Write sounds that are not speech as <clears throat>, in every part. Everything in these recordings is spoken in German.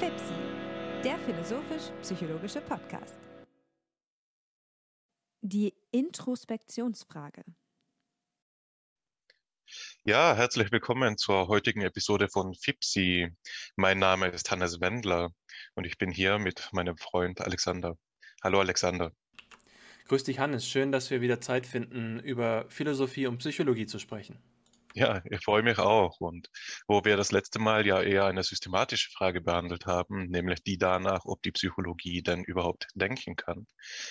FIPSI, der philosophisch-psychologische Podcast. Die Introspektionsfrage. Ja, herzlich willkommen zur heutigen Episode von FIPSI. Mein Name ist Hannes Wendler und ich bin hier mit meinem Freund Alexander. Hallo Alexander. Grüß dich, Hannes. Schön, dass wir wieder Zeit finden, über Philosophie und Psychologie zu sprechen. Ja, ich freue mich auch. Und wo wir das letzte Mal ja eher eine systematische Frage behandelt haben, nämlich die danach, ob die Psychologie denn überhaupt denken kann,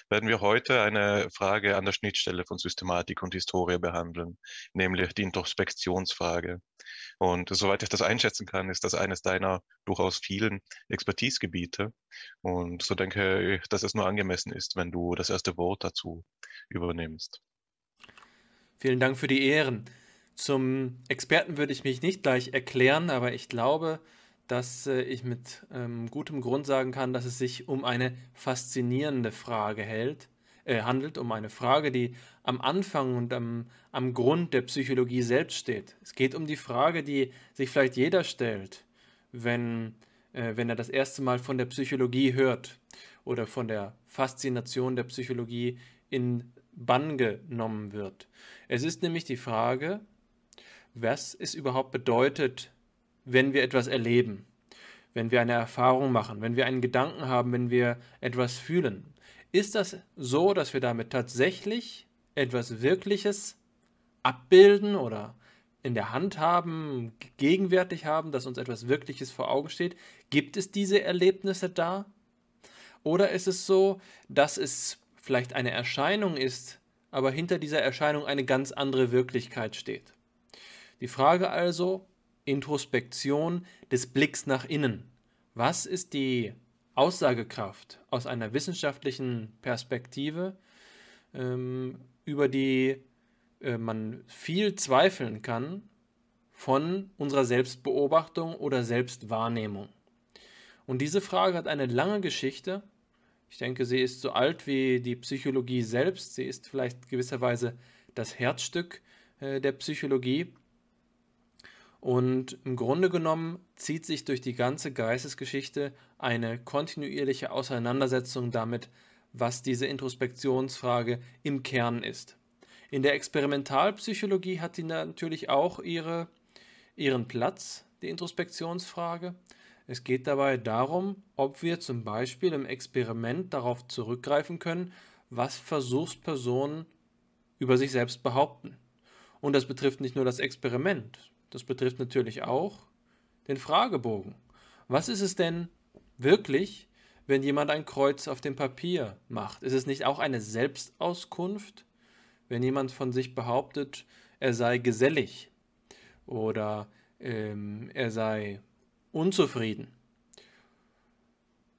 werden wir heute eine Frage an der Schnittstelle von Systematik und Historie behandeln, nämlich die Introspektionsfrage. Und soweit ich das einschätzen kann, ist das eines deiner durchaus vielen Expertisegebiete. Und so denke ich, dass es nur angemessen ist, wenn du das erste Wort dazu übernimmst. Vielen Dank für die Ehren. Zum Experten würde ich mich nicht gleich erklären, aber ich glaube, dass äh, ich mit ähm, gutem Grund sagen kann, dass es sich um eine faszinierende Frage hält, äh, handelt, um eine Frage, die am Anfang und am, am Grund der Psychologie selbst steht. Es geht um die Frage, die sich vielleicht jeder stellt, wenn, äh, wenn er das erste Mal von der Psychologie hört oder von der Faszination der Psychologie in Bann genommen wird. Es ist nämlich die Frage, was es überhaupt bedeutet, wenn wir etwas erleben, wenn wir eine Erfahrung machen, wenn wir einen Gedanken haben, wenn wir etwas fühlen. Ist das so, dass wir damit tatsächlich etwas Wirkliches abbilden oder in der Hand haben, gegenwärtig haben, dass uns etwas Wirkliches vor Augen steht? Gibt es diese Erlebnisse da? Oder ist es so, dass es vielleicht eine Erscheinung ist, aber hinter dieser Erscheinung eine ganz andere Wirklichkeit steht? Die Frage also, Introspektion des Blicks nach innen. Was ist die Aussagekraft aus einer wissenschaftlichen Perspektive, ähm, über die äh, man viel zweifeln kann von unserer Selbstbeobachtung oder Selbstwahrnehmung? Und diese Frage hat eine lange Geschichte. Ich denke, sie ist so alt wie die Psychologie selbst. Sie ist vielleicht gewisserweise das Herzstück äh, der Psychologie. Und im Grunde genommen zieht sich durch die ganze Geistesgeschichte eine kontinuierliche Auseinandersetzung damit, was diese Introspektionsfrage im Kern ist. In der Experimentalpsychologie hat die natürlich auch ihre, ihren Platz, die Introspektionsfrage. Es geht dabei darum, ob wir zum Beispiel im Experiment darauf zurückgreifen können, was Versuchspersonen über sich selbst behaupten. Und das betrifft nicht nur das Experiment, das betrifft natürlich auch den Fragebogen. Was ist es denn wirklich, wenn jemand ein Kreuz auf dem Papier macht? Ist es nicht auch eine Selbstauskunft, wenn jemand von sich behauptet, er sei gesellig oder ähm, er sei unzufrieden?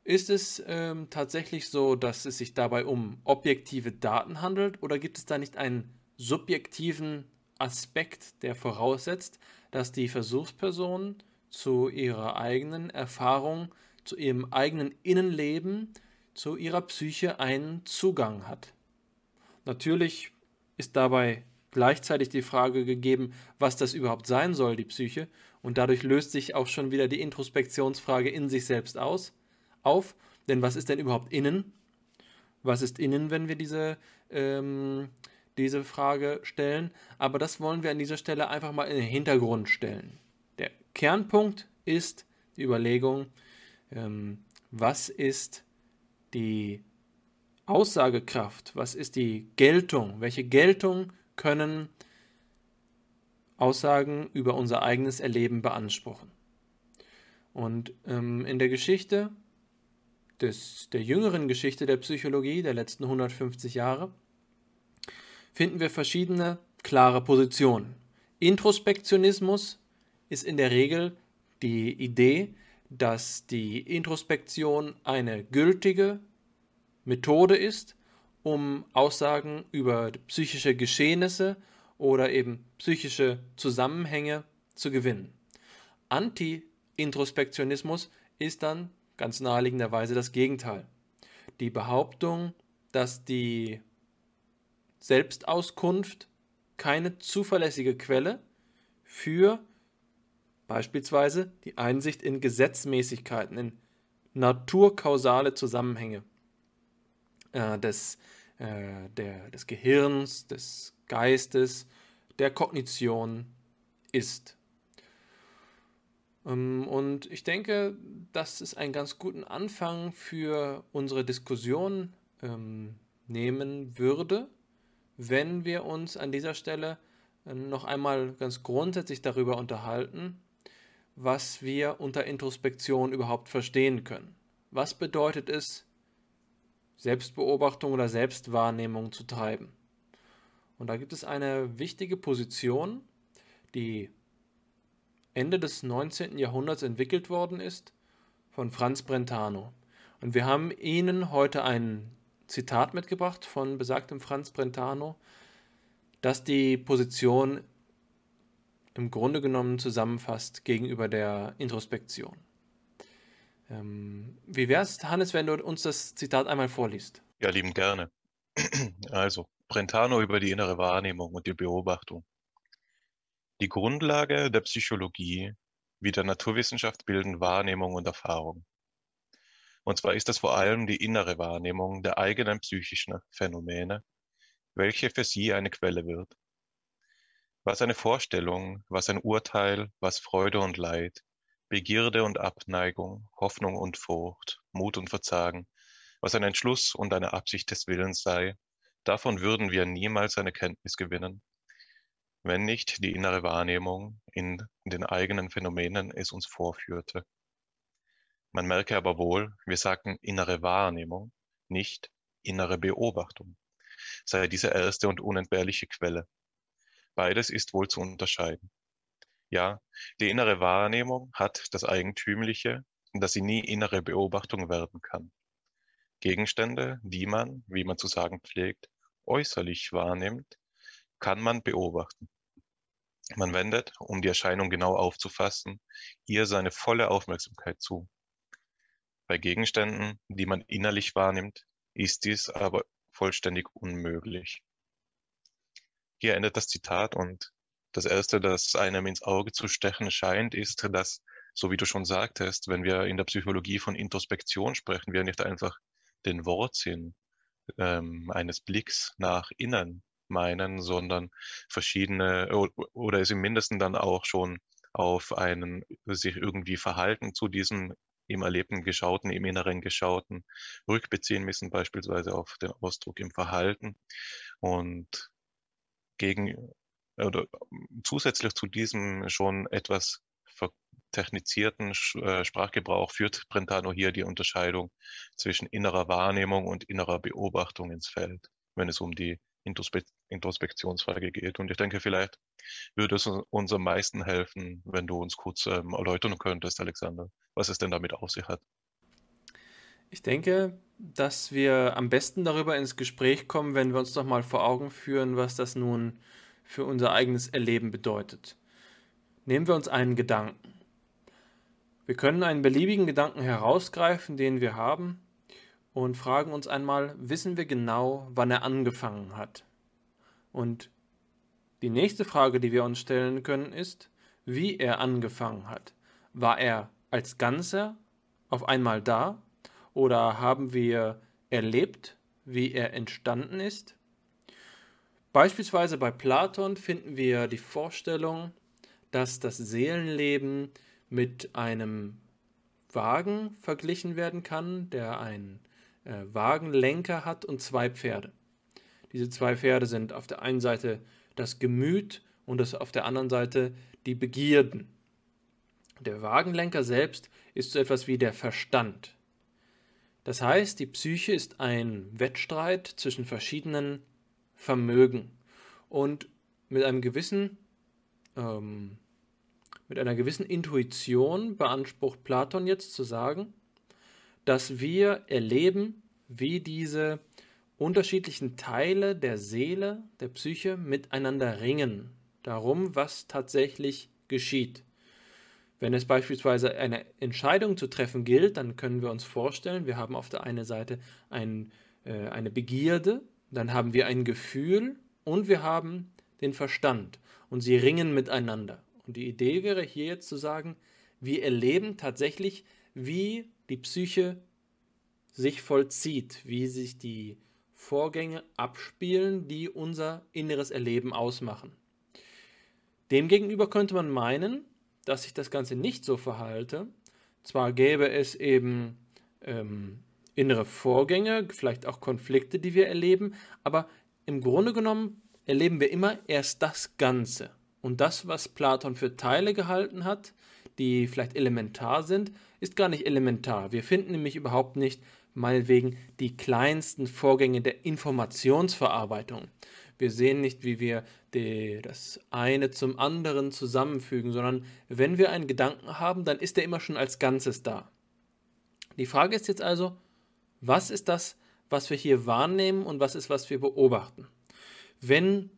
Ist es ähm, tatsächlich so, dass es sich dabei um objektive Daten handelt oder gibt es da nicht einen subjektiven Aspekt, der voraussetzt, dass die Versuchsperson zu ihrer eigenen Erfahrung, zu ihrem eigenen Innenleben, zu ihrer Psyche einen Zugang hat. Natürlich ist dabei gleichzeitig die Frage gegeben, was das überhaupt sein soll, die Psyche, und dadurch löst sich auch schon wieder die Introspektionsfrage in sich selbst aus, auf, denn was ist denn überhaupt innen? Was ist innen, wenn wir diese ähm, diese Frage stellen, aber das wollen wir an dieser Stelle einfach mal in den Hintergrund stellen. Der Kernpunkt ist die Überlegung, ähm, was ist die Aussagekraft, was ist die Geltung, welche Geltung können Aussagen über unser eigenes Erleben beanspruchen. Und ähm, in der Geschichte des, der jüngeren Geschichte der Psychologie der letzten 150 Jahre finden wir verschiedene klare Positionen. Introspektionismus ist in der Regel die Idee, dass die Introspektion eine gültige Methode ist, um Aussagen über psychische Geschehnisse oder eben psychische Zusammenhänge zu gewinnen. Anti-Introspektionismus ist dann ganz naheliegenderweise das Gegenteil. Die Behauptung, dass die Selbstauskunft keine zuverlässige Quelle für beispielsweise die Einsicht in Gesetzmäßigkeiten, in naturkausale Zusammenhänge äh, des, äh, der, des Gehirns, des Geistes, der Kognition ist. Ähm, und ich denke, dass es einen ganz guten Anfang für unsere Diskussion ähm, nehmen würde, wenn wir uns an dieser Stelle äh, noch einmal ganz grundsätzlich darüber unterhalten, was wir unter Introspektion überhaupt verstehen können. Was bedeutet es, Selbstbeobachtung oder Selbstwahrnehmung zu treiben? Und da gibt es eine wichtige Position, die Ende des 19. Jahrhunderts entwickelt worden ist von Franz Brentano. Und wir haben Ihnen heute ein Zitat mitgebracht von besagtem Franz Brentano, das die Position im Grunde genommen zusammenfasst gegenüber der Introspektion. Ähm, wie wäre es, Hannes, wenn du uns das Zitat einmal vorliest? Ja, lieben gerne. Also, Brentano über die innere Wahrnehmung und die Beobachtung. Die Grundlage der Psychologie wie der Naturwissenschaft bilden Wahrnehmung und Erfahrung. Und zwar ist das vor allem die innere Wahrnehmung der eigenen psychischen Phänomene, welche für sie eine Quelle wird. Was eine Vorstellung, was ein Urteil, was Freude und Leid, Begierde und Abneigung, Hoffnung und Furcht, Mut und Verzagen, was ein Entschluss und eine Absicht des Willens sei, davon würden wir niemals eine Kenntnis gewinnen, wenn nicht die innere Wahrnehmung in den eigenen Phänomenen es uns vorführte. Man merke aber wohl, wir sagten innere Wahrnehmung, nicht innere Beobachtung, sei diese erste und unentbehrliche Quelle. Beides ist wohl zu unterscheiden. Ja, die innere Wahrnehmung hat das Eigentümliche, dass sie nie innere Beobachtung werden kann. Gegenstände, die man, wie man zu sagen pflegt, äußerlich wahrnimmt, kann man beobachten. Man wendet, um die Erscheinung genau aufzufassen, ihr seine volle Aufmerksamkeit zu. Bei Gegenständen, die man innerlich wahrnimmt, ist dies aber vollständig unmöglich. Hier endet das Zitat und das Erste, das einem ins Auge zu stechen scheint, ist, dass, so wie du schon sagtest, wenn wir in der Psychologie von Introspektion sprechen, wir nicht einfach den Wortsinn ähm, eines Blicks nach innen meinen, sondern verschiedene oder es im Mindesten dann auch schon auf einen sich irgendwie Verhalten zu diesem im Erlebten Geschauten, im Inneren Geschauten rückbeziehen müssen, beispielsweise auf den Ausdruck im Verhalten. Und gegen oder zusätzlich zu diesem schon etwas technizierten äh, Sprachgebrauch führt Brentano hier die Unterscheidung zwischen innerer Wahrnehmung und innerer Beobachtung ins Feld, wenn es um die Introspe Introspektionsfrage geht. Und ich denke, vielleicht würde es uns am meisten helfen, wenn du uns kurz ähm, erläutern könntest, Alexander, was es denn damit auf sich hat. Ich denke, dass wir am besten darüber ins Gespräch kommen, wenn wir uns doch mal vor Augen führen, was das nun für unser eigenes Erleben bedeutet. Nehmen wir uns einen Gedanken. Wir können einen beliebigen Gedanken herausgreifen, den wir haben, und fragen uns einmal, wissen wir genau, wann er angefangen hat? Und die nächste Frage, die wir uns stellen können, ist, wie er angefangen hat. War er als Ganzer auf einmal da oder haben wir erlebt, wie er entstanden ist? Beispielsweise bei Platon finden wir die Vorstellung, dass das Seelenleben mit einem Wagen verglichen werden kann, der einen äh, Wagenlenker hat und zwei Pferde. Diese zwei Pferde sind auf der einen Seite das Gemüt und das auf der anderen Seite die Begierden. Der Wagenlenker selbst ist so etwas wie der Verstand. Das heißt, die Psyche ist ein Wettstreit zwischen verschiedenen Vermögen und mit einem gewissen ähm, mit einer gewissen Intuition beansprucht Platon jetzt zu sagen, dass wir erleben, wie diese unterschiedlichen Teile der Seele, der Psyche miteinander ringen, darum, was tatsächlich geschieht. Wenn es beispielsweise eine Entscheidung zu treffen gilt, dann können wir uns vorstellen, wir haben auf der einen Seite ein, äh, eine Begierde, dann haben wir ein Gefühl und wir haben den Verstand und sie ringen miteinander. Und die Idee wäre hier jetzt zu sagen, wir erleben tatsächlich, wie die Psyche sich vollzieht, wie sich die Vorgänge abspielen, die unser inneres Erleben ausmachen. Demgegenüber könnte man meinen, dass sich das Ganze nicht so verhalte. Zwar gäbe es eben ähm, innere Vorgänge, vielleicht auch Konflikte, die wir erleben, aber im Grunde genommen erleben wir immer erst das Ganze. Und das, was Platon für Teile gehalten hat, die vielleicht elementar sind, ist gar nicht elementar. Wir finden nämlich überhaupt nicht, meinetwegen, die kleinsten Vorgänge der Informationsverarbeitung. Wir sehen nicht, wie wir die, das eine zum anderen zusammenfügen, sondern wenn wir einen Gedanken haben, dann ist er immer schon als Ganzes da. Die Frage ist jetzt also, was ist das, was wir hier wahrnehmen und was ist, was wir beobachten? Wenn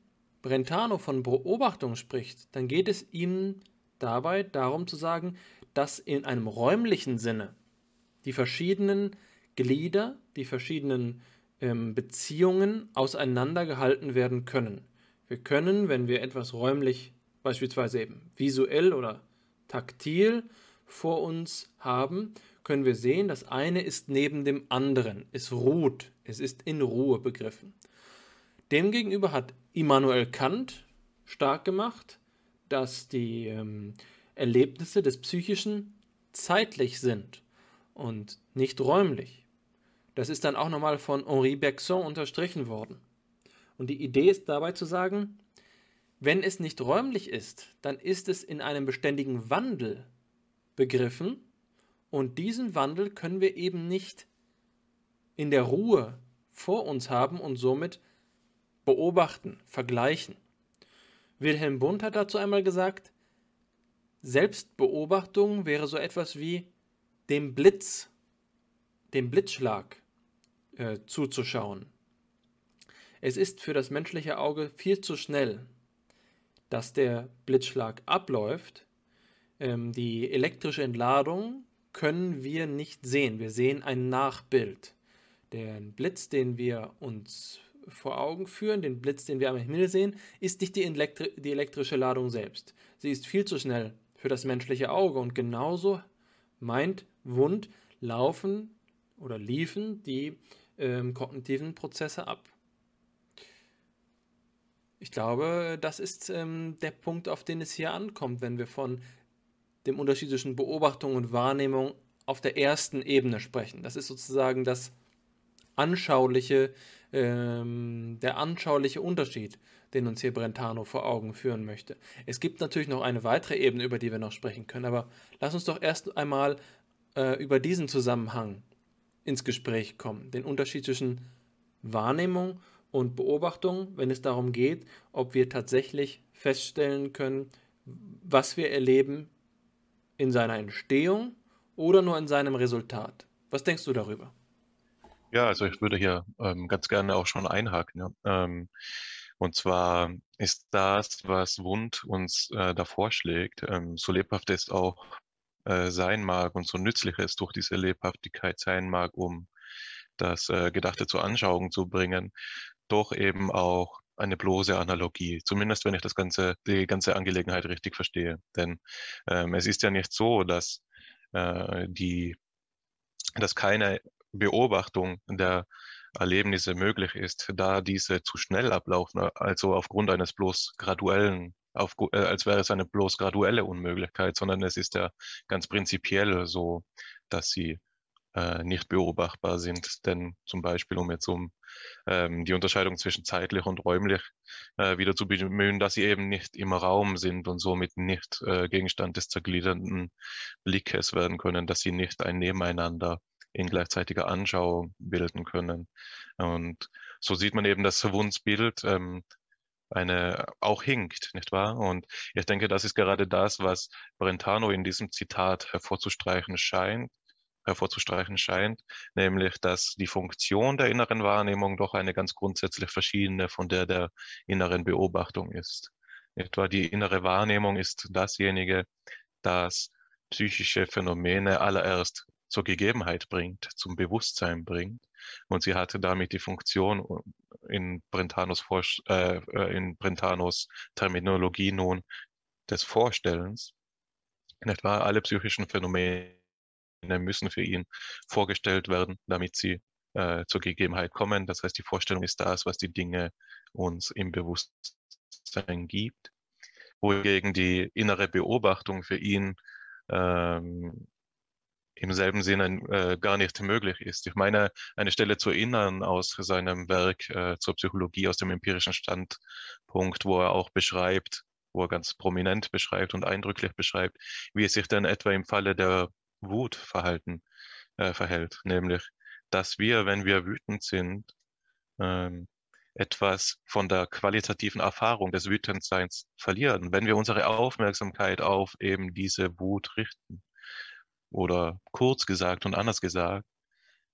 Brentano von Beobachtung spricht, dann geht es ihm dabei darum zu sagen, dass in einem räumlichen Sinne die verschiedenen Glieder, die verschiedenen ähm, Beziehungen auseinandergehalten werden können. Wir können, wenn wir etwas räumlich, beispielsweise eben visuell oder taktil vor uns haben, können wir sehen, das eine ist neben dem anderen, es ruht, es ist in Ruhe begriffen. Demgegenüber hat Immanuel Kant stark gemacht, dass die ähm, Erlebnisse des Psychischen zeitlich sind und nicht räumlich. Das ist dann auch nochmal von Henri Bergson unterstrichen worden. Und die Idee ist dabei zu sagen, wenn es nicht räumlich ist, dann ist es in einem beständigen Wandel begriffen und diesen Wandel können wir eben nicht in der Ruhe vor uns haben und somit beobachten, vergleichen. Wilhelm Bund hat dazu einmal gesagt, Selbstbeobachtung wäre so etwas wie dem Blitz, dem Blitzschlag äh, zuzuschauen. Es ist für das menschliche Auge viel zu schnell, dass der Blitzschlag abläuft. Ähm, die elektrische Entladung können wir nicht sehen. Wir sehen ein Nachbild. Den Blitz, den wir uns vor Augen führen, den Blitz, den wir am Himmel sehen, ist nicht die, Elektri die elektrische Ladung selbst. Sie ist viel zu schnell für das menschliche Auge und genauso meint Wund laufen oder liefen die ähm, kognitiven Prozesse ab. Ich glaube, das ist ähm, der Punkt, auf den es hier ankommt, wenn wir von dem Unterschied zwischen Beobachtung und Wahrnehmung auf der ersten Ebene sprechen. Das ist sozusagen das anschauliche, ähm, der anschauliche Unterschied, den uns hier Brentano vor Augen führen möchte. Es gibt natürlich noch eine weitere Ebene, über die wir noch sprechen können, aber lass uns doch erst einmal äh, über diesen Zusammenhang ins Gespräch kommen. Den Unterschied zwischen Wahrnehmung und Beobachtung, wenn es darum geht, ob wir tatsächlich feststellen können, was wir erleben in seiner Entstehung oder nur in seinem Resultat. Was denkst du darüber? Ja, also ich würde hier ähm, ganz gerne auch schon einhaken. Ja. Ähm, und zwar ist das, was Wund uns äh, da vorschlägt, ähm, so lebhaft es auch äh, sein mag und so nützlich es durch diese Lebhaftigkeit sein mag, um das äh, Gedachte zur Anschauung zu bringen, doch eben auch eine bloße Analogie, zumindest wenn ich das ganze, die ganze Angelegenheit richtig verstehe. Denn ähm, es ist ja nicht so, dass äh, die, dass keine Beobachtung der Erlebnisse möglich ist, da diese zu schnell ablaufen, also aufgrund eines bloß graduellen, auf, äh, als wäre es eine bloß graduelle Unmöglichkeit, sondern es ist ja ganz prinzipiell so, dass sie äh, nicht beobachtbar sind. Denn zum Beispiel, um jetzt um ähm, die Unterscheidung zwischen zeitlich und räumlich äh, wieder zu bemühen, dass sie eben nicht im Raum sind und somit nicht äh, Gegenstand des zergliedernden Blickes werden können, dass sie nicht ein Nebeneinander in gleichzeitiger Anschauung bilden können. Und so sieht man eben das Wundsbild ähm, eine auch hinkt, nicht wahr? Und ich denke, das ist gerade das, was Brentano in diesem Zitat hervorzustreichen scheint, hervorzustreichen scheint, nämlich dass die Funktion der inneren Wahrnehmung doch eine ganz grundsätzlich verschiedene von der der inneren Beobachtung ist. Etwa die innere Wahrnehmung ist dasjenige, das psychische Phänomene allererst zur Gegebenheit bringt, zum Bewusstsein bringt. Und sie hatte damit die Funktion in Brentanos, äh, äh, in Brentanos Terminologie nun des Vorstellens. In etwa alle psychischen Phänomene müssen für ihn vorgestellt werden, damit sie äh, zur Gegebenheit kommen. Das heißt, die Vorstellung ist das, was die Dinge uns im Bewusstsein gibt, wohingegen die innere Beobachtung für ihn ähm, im selben Sinne äh, gar nicht möglich ist. Ich meine, eine Stelle zu erinnern aus seinem Werk äh, zur Psychologie aus dem empirischen Standpunkt, wo er auch beschreibt, wo er ganz prominent beschreibt und eindrücklich beschreibt, wie es sich dann etwa im Falle der Wut verhalten, äh, verhält. Nämlich, dass wir, wenn wir wütend sind, ähm, etwas von der qualitativen Erfahrung des Wütendseins verlieren, wenn wir unsere Aufmerksamkeit auf eben diese Wut richten. Oder kurz gesagt und anders gesagt,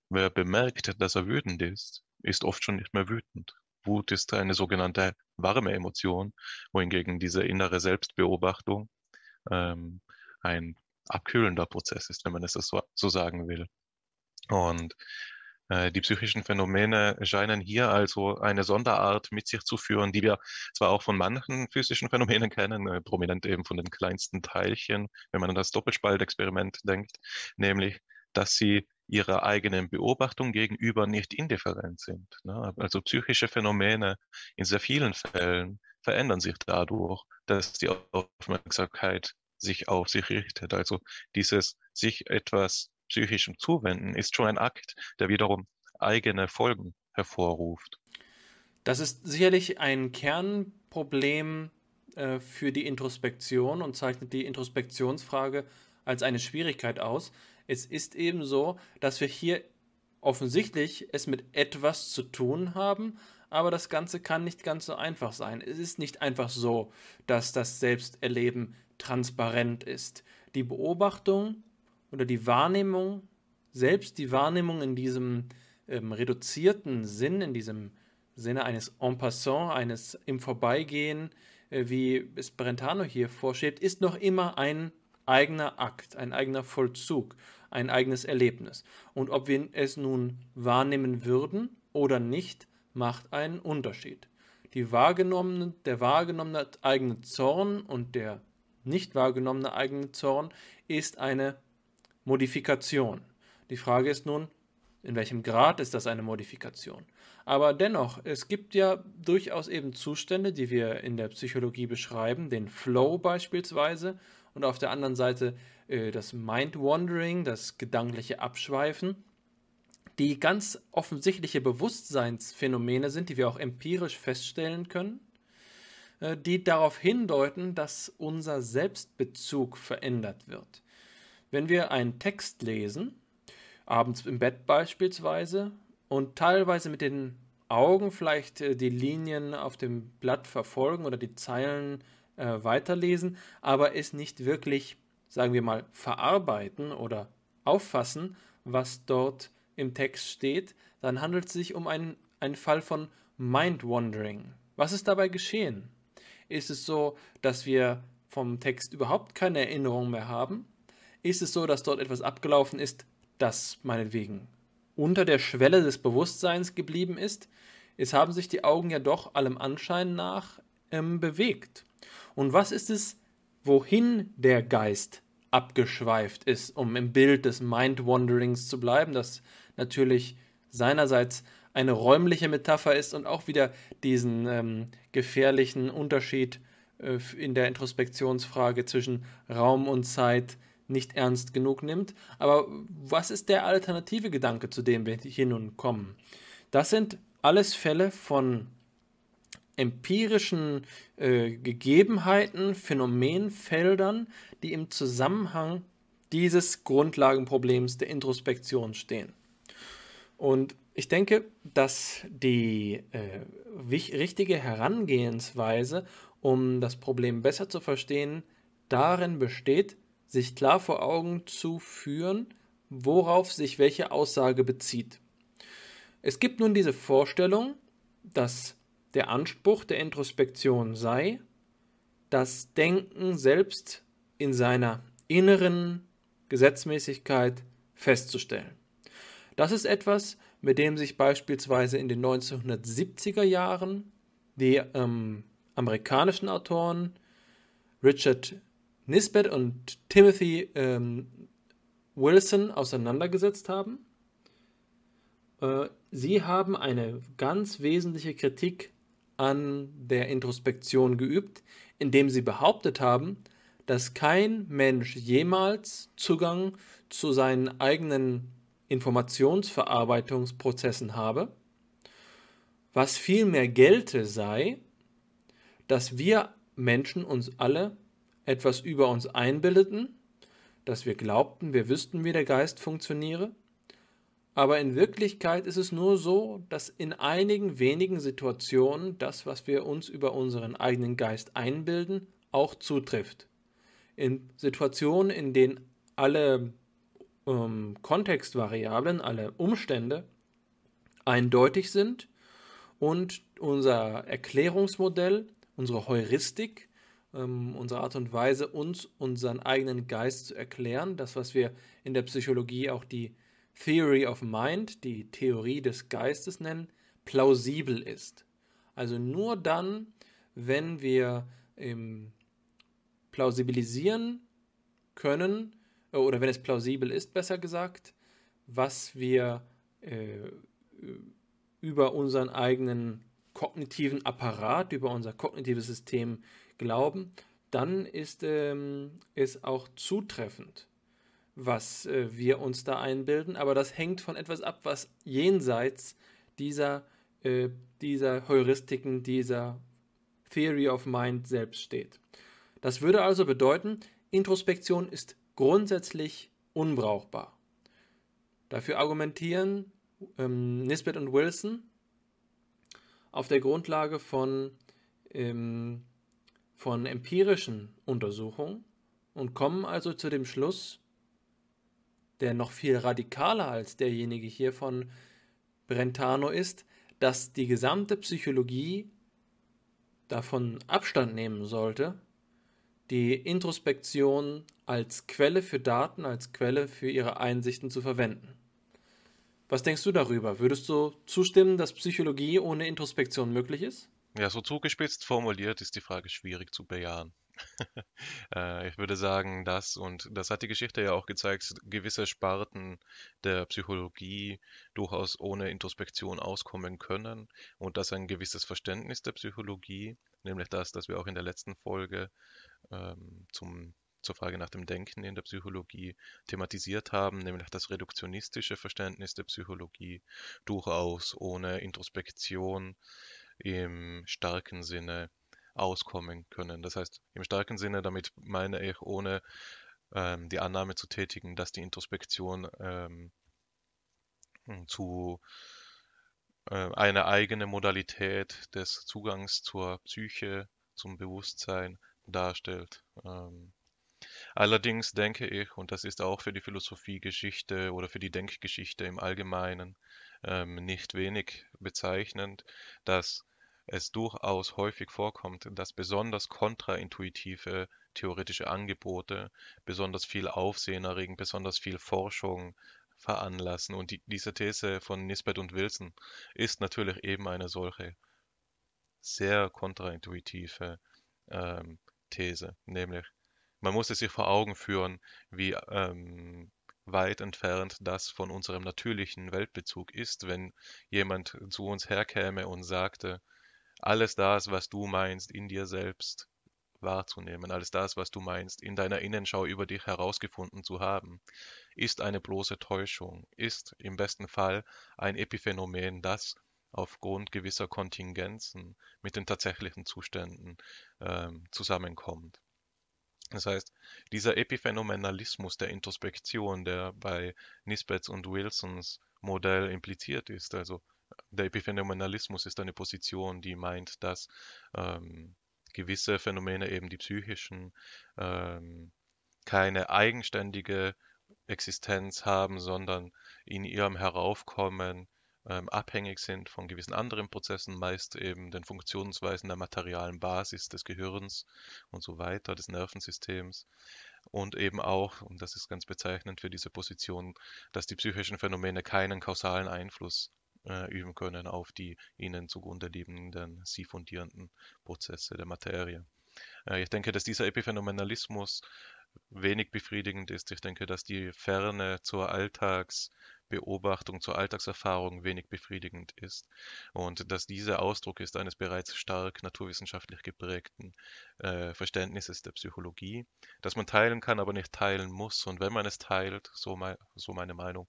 wer bemerkt, dass er wütend ist, ist oft schon nicht mehr wütend. Wut ist eine sogenannte warme Emotion, wohingegen diese innere Selbstbeobachtung ähm, ein abkühlender Prozess ist, wenn man es so, so sagen will. Und die psychischen Phänomene scheinen hier also eine Sonderart mit sich zu führen, die wir zwar auch von manchen physischen Phänomenen kennen, äh, prominent eben von den kleinsten Teilchen, wenn man an das Doppelspaltexperiment denkt, nämlich, dass sie ihrer eigenen Beobachtung gegenüber nicht indifferent sind. Ne? Also psychische Phänomene in sehr vielen Fällen verändern sich dadurch, dass die Aufmerksamkeit sich auf sich richtet. Also dieses sich etwas psychischem Zuwenden ist schon ein Akt, der wiederum eigene Folgen hervorruft. Das ist sicherlich ein Kernproblem äh, für die Introspektion und zeichnet die Introspektionsfrage als eine Schwierigkeit aus. Es ist eben so, dass wir hier offensichtlich es mit etwas zu tun haben, aber das Ganze kann nicht ganz so einfach sein. Es ist nicht einfach so, dass das Selbsterleben transparent ist. Die Beobachtung oder die Wahrnehmung, selbst die Wahrnehmung in diesem ähm, reduzierten Sinn, in diesem Sinne eines en passant, eines im Vorbeigehen, äh, wie es Brentano hier vorschiebt, ist noch immer ein eigener Akt, ein eigener Vollzug, ein eigenes Erlebnis. Und ob wir es nun wahrnehmen würden oder nicht, macht einen Unterschied. Die wahrgenommene, der wahrgenommene eigene Zorn und der nicht wahrgenommene eigene Zorn ist eine Modifikation. Die Frage ist nun, in welchem Grad ist das eine Modifikation? Aber dennoch, es gibt ja durchaus eben Zustände, die wir in der Psychologie beschreiben, den Flow beispielsweise und auf der anderen Seite äh, das Mind-Wandering, das gedankliche Abschweifen, die ganz offensichtliche Bewusstseinsphänomene sind, die wir auch empirisch feststellen können, äh, die darauf hindeuten, dass unser Selbstbezug verändert wird. Wenn wir einen Text lesen, abends im Bett beispielsweise, und teilweise mit den Augen vielleicht äh, die Linien auf dem Blatt verfolgen oder die Zeilen äh, weiterlesen, aber es nicht wirklich, sagen wir mal, verarbeiten oder auffassen, was dort im Text steht, dann handelt es sich um einen, einen Fall von Mind-Wandering. Was ist dabei geschehen? Ist es so, dass wir vom Text überhaupt keine Erinnerung mehr haben? Ist es so, dass dort etwas abgelaufen ist, das meinetwegen unter der Schwelle des Bewusstseins geblieben ist. Es haben sich die Augen ja doch allem Anschein nach ähm, bewegt. Und was ist es, wohin der Geist abgeschweift ist, um im Bild des Mind-Wanderings zu bleiben, das natürlich seinerseits eine räumliche Metapher ist und auch wieder diesen ähm, gefährlichen Unterschied äh, in der Introspektionsfrage zwischen Raum und Zeit nicht ernst genug nimmt. Aber was ist der alternative Gedanke, zu dem wir hier nun kommen? Das sind alles Fälle von empirischen äh, Gegebenheiten, Phänomenfeldern, die im Zusammenhang dieses Grundlagenproblems der Introspektion stehen. Und ich denke, dass die äh, richtige Herangehensweise, um das Problem besser zu verstehen, darin besteht, sich klar vor Augen zu führen, worauf sich welche Aussage bezieht. Es gibt nun diese Vorstellung, dass der Anspruch der Introspektion sei, das Denken selbst in seiner inneren Gesetzmäßigkeit festzustellen. Das ist etwas, mit dem sich beispielsweise in den 1970er Jahren die ähm, amerikanischen Autoren Richard Nisbet und Timothy ähm, Wilson auseinandergesetzt haben. Äh, sie haben eine ganz wesentliche Kritik an der Introspektion geübt, indem sie behauptet haben, dass kein Mensch jemals Zugang zu seinen eigenen Informationsverarbeitungsprozessen habe, was vielmehr gelte sei, dass wir Menschen uns alle etwas über uns einbildeten, dass wir glaubten, wir wüssten, wie der Geist funktioniere, aber in Wirklichkeit ist es nur so, dass in einigen wenigen Situationen das, was wir uns über unseren eigenen Geist einbilden, auch zutrifft. In Situationen, in denen alle ähm, Kontextvariablen, alle Umstände eindeutig sind und unser Erklärungsmodell, unsere Heuristik, ähm, unsere Art und Weise, uns unseren eigenen Geist zu erklären, das, was wir in der Psychologie auch die Theory of Mind, die Theorie des Geistes nennen, plausibel ist. Also nur dann, wenn wir ähm, plausibilisieren können, äh, oder wenn es plausibel ist, besser gesagt, was wir äh, über unseren eigenen kognitiven Apparat, über unser kognitives System glauben, dann ist ähm, es auch zutreffend, was äh, wir uns da einbilden. Aber das hängt von etwas ab, was jenseits dieser, äh, dieser Heuristiken, dieser Theory of Mind selbst steht. Das würde also bedeuten, Introspektion ist grundsätzlich unbrauchbar. Dafür argumentieren ähm, Nisbet und Wilson auf der Grundlage von, ähm, von empirischen Untersuchungen und kommen also zu dem Schluss, der noch viel radikaler als derjenige hier von Brentano ist, dass die gesamte Psychologie davon Abstand nehmen sollte, die Introspektion als Quelle für Daten, als Quelle für ihre Einsichten zu verwenden. Was denkst du darüber? Würdest du zustimmen, dass Psychologie ohne Introspektion möglich ist? Ja, so zugespitzt formuliert ist die Frage schwierig zu bejahen. <laughs> Äh, ich würde sagen, das und das hat die Geschichte ja auch gezeigt, gewisse Sparten der Psychologie durchaus ohne Introspektion auskommen können und dass ein gewisses Verständnis der Psychologie, nämlich das, das wir auch in der letzten Folge ähm, zum, zur Frage nach dem Denken in der Psychologie thematisiert haben, nämlich das reduktionistische Verständnis der Psychologie, durchaus ohne Introspektion im starken Sinne auskommen können. Das heißt, im starken Sinne, damit meine ich, ohne ähm, die Annahme zu tätigen, dass die Introspektion ähm, zu äh, eine eigene Modalität des Zugangs zur Psyche, zum Bewusstsein darstellt. Ähm, allerdings denke ich, und das ist auch für die Philosophiegeschichte oder für die Denkgeschichte im Allgemeinen ähm, nicht wenig bezeichnend, dass es durchaus häufig vorkommt, dass besonders kontraintuitive theoretische Angebote besonders viel Aufsehen erregen, besonders viel Forschung veranlassen. Und die, diese These von Nisbet und Wilson ist natürlich eben eine solche sehr kontraintuitive ähm, These, nämlich man muss es sich vor Augen führen, wie ähm, weit entfernt das von unserem natürlichen Weltbezug ist, wenn jemand zu uns herkäme und sagte, alles das, was du meinst, in dir selbst wahrzunehmen, alles das, was du meinst, in deiner Innenschau über dich herausgefunden zu haben, ist eine bloße Täuschung, ist im besten Fall ein Epiphänomen, das aufgrund gewisser Kontingenzen mit den tatsächlichen Zuständen ähm, zusammenkommt. Das heißt, dieser Epiphänomenalismus der Introspektion, der bei Nisbets und Wilsons Modell impliziert ist, also der Epiphänomenalismus ist eine Position, die meint, dass ähm, gewisse Phänomene, eben die psychischen, ähm, keine eigenständige Existenz haben, sondern in ihrem Heraufkommen ähm, abhängig sind von gewissen anderen Prozessen, meist eben den Funktionsweisen der materialen Basis des Gehirns und so weiter, des Nervensystems. Und eben auch, und das ist ganz bezeichnend für diese Position, dass die psychischen Phänomene keinen kausalen Einfluss äh, üben können auf die ihnen zugrunde liegenden, sie fundierenden Prozesse der Materie. Äh, ich denke, dass dieser Epiphänomenalismus wenig befriedigend ist. Ich denke, dass die Ferne zur Alltagsbeobachtung, zur Alltagserfahrung wenig befriedigend ist und dass dieser Ausdruck ist eines bereits stark naturwissenschaftlich geprägten äh, Verständnisses der Psychologie, das man teilen kann, aber nicht teilen muss. Und wenn man es teilt, so, mein, so meine Meinung,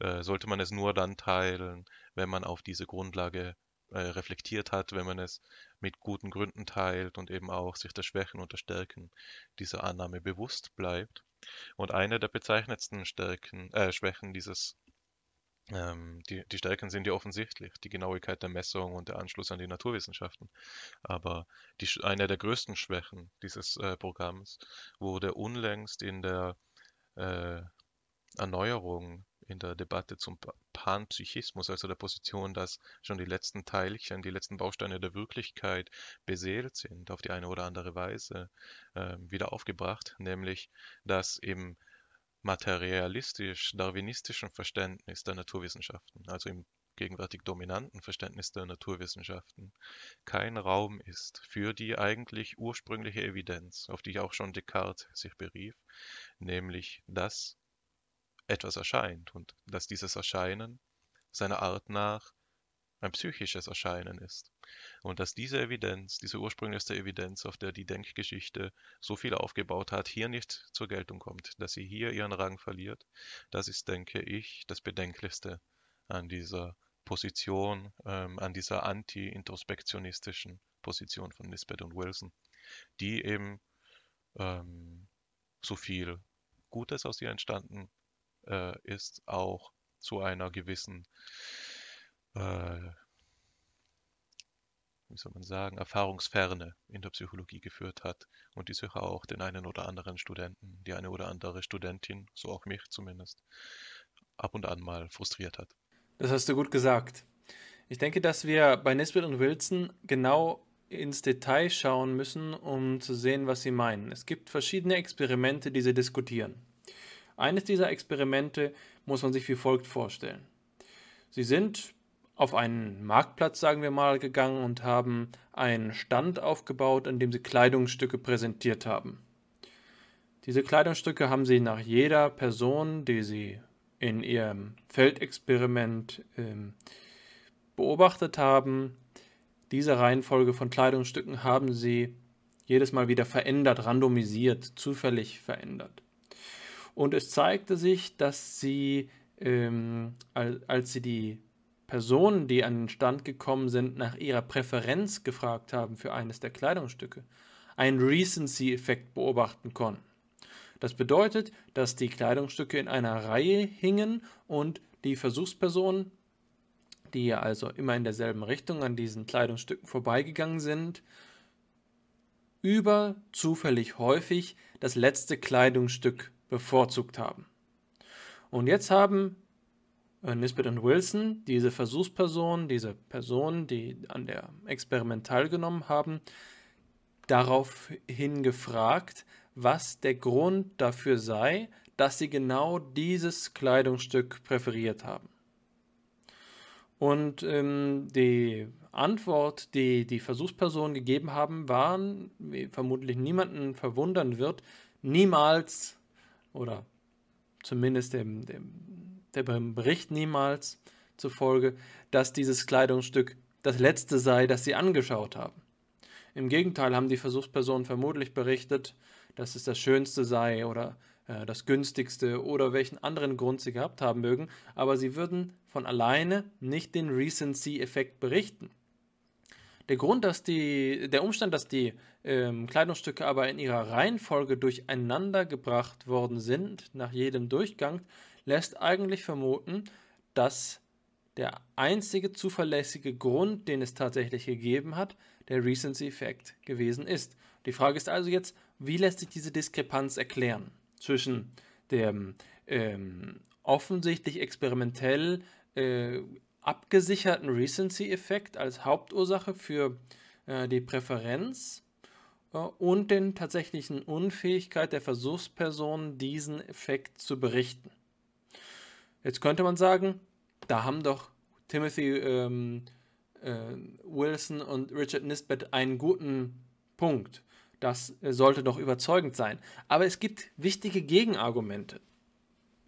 äh, sollte man es nur dann teilen, wenn man auf diese Grundlage äh, reflektiert hat, wenn man es mit guten Gründen teilt und eben auch sich der Schwächen und der Stärken dieser Annahme bewusst bleibt. Und eine der bezeichnetsten Stärken, äh, Schwächen dieses ähm, die, die Stärken sind ja offensichtlich, die Genauigkeit der Messung und der Anschluss an die Naturwissenschaften. Aber die, eine der größten Schwächen dieses äh, Programms wurde unlängst in der äh, Erneuerung in der Debatte zum Panpsychismus, also der Position, dass schon die letzten Teilchen, die letzten Bausteine der Wirklichkeit beseelt sind, auf die eine oder andere Weise äh, wieder aufgebracht, nämlich dass im materialistisch-darwinistischen Verständnis der Naturwissenschaften, also im gegenwärtig dominanten Verständnis der Naturwissenschaften, kein Raum ist für die eigentlich ursprüngliche Evidenz, auf die auch schon Descartes sich berief, nämlich dass etwas erscheint und dass dieses Erscheinen seiner Art nach ein psychisches Erscheinen ist. Und dass diese Evidenz, diese ursprünglichste Evidenz, auf der die Denkgeschichte so viel aufgebaut hat, hier nicht zur Geltung kommt, dass sie hier ihren Rang verliert, das ist, denke ich, das Bedenklichste an dieser Position, ähm, an dieser anti-introspektionistischen Position von Nisbet und Wilson, die eben ähm, so viel Gutes aus ihr entstanden äh, ist, auch zu einer gewissen, äh, wie soll man sagen, Erfahrungsferne in der Psychologie geführt hat und die sicher auch den einen oder anderen Studenten, die eine oder andere Studentin, so auch mich zumindest, ab und an mal frustriert hat. Das hast du gut gesagt. Ich denke, dass wir bei Nisbet und Wilson genau ins Detail schauen müssen, um zu sehen, was sie meinen. Es gibt verschiedene Experimente, die sie diskutieren. Eines dieser Experimente muss man sich wie folgt vorstellen. Sie sind auf einen Marktplatz, sagen wir mal, gegangen und haben einen Stand aufgebaut, an dem sie Kleidungsstücke präsentiert haben. Diese Kleidungsstücke haben sie nach jeder Person, die sie in ihrem Feldexperiment ähm, beobachtet haben, diese Reihenfolge von Kleidungsstücken haben sie jedes Mal wieder verändert, randomisiert, zufällig verändert. Und es zeigte sich, dass sie, ähm, als sie die Personen, die an den Stand gekommen sind, nach ihrer Präferenz gefragt haben für eines der Kleidungsstücke, einen Recency-Effekt beobachten konnten. Das bedeutet, dass die Kleidungsstücke in einer Reihe hingen und die Versuchspersonen, die also immer in derselben Richtung an diesen Kleidungsstücken vorbeigegangen sind, über zufällig häufig das letzte Kleidungsstück bevorzugt haben. Und jetzt haben äh, Nisbet und Wilson diese Versuchspersonen, diese Personen, die an der Experiment teilgenommen haben, daraufhin gefragt, was der Grund dafür sei, dass sie genau dieses Kleidungsstück präferiert haben. Und ähm, die Antwort, die die Versuchspersonen gegeben haben, waren, wie vermutlich niemanden verwundern wird, niemals oder zumindest dem, dem, dem Bericht niemals zufolge, dass dieses Kleidungsstück das letzte sei, das sie angeschaut haben. Im Gegenteil haben die Versuchspersonen vermutlich berichtet, dass es das Schönste sei oder äh, das günstigste oder welchen anderen Grund sie gehabt haben mögen, aber sie würden von alleine nicht den Recency-Effekt berichten. Der Grund, dass die, der Umstand, dass die ähm, Kleidungsstücke aber in ihrer Reihenfolge durcheinander gebracht worden sind, nach jedem Durchgang, lässt eigentlich vermuten, dass der einzige zuverlässige Grund, den es tatsächlich gegeben hat, der Recency-Effekt gewesen ist. Die Frage ist also jetzt, wie lässt sich diese Diskrepanz erklären zwischen dem ähm, offensichtlich experimentell äh, abgesicherten Recency-Effekt als Hauptursache für äh, die Präferenz und den tatsächlichen Unfähigkeit der Versuchsperson, diesen Effekt zu berichten. Jetzt könnte man sagen, da haben doch Timothy ähm, äh, Wilson und Richard Nisbet einen guten Punkt. Das äh, sollte doch überzeugend sein. Aber es gibt wichtige Gegenargumente.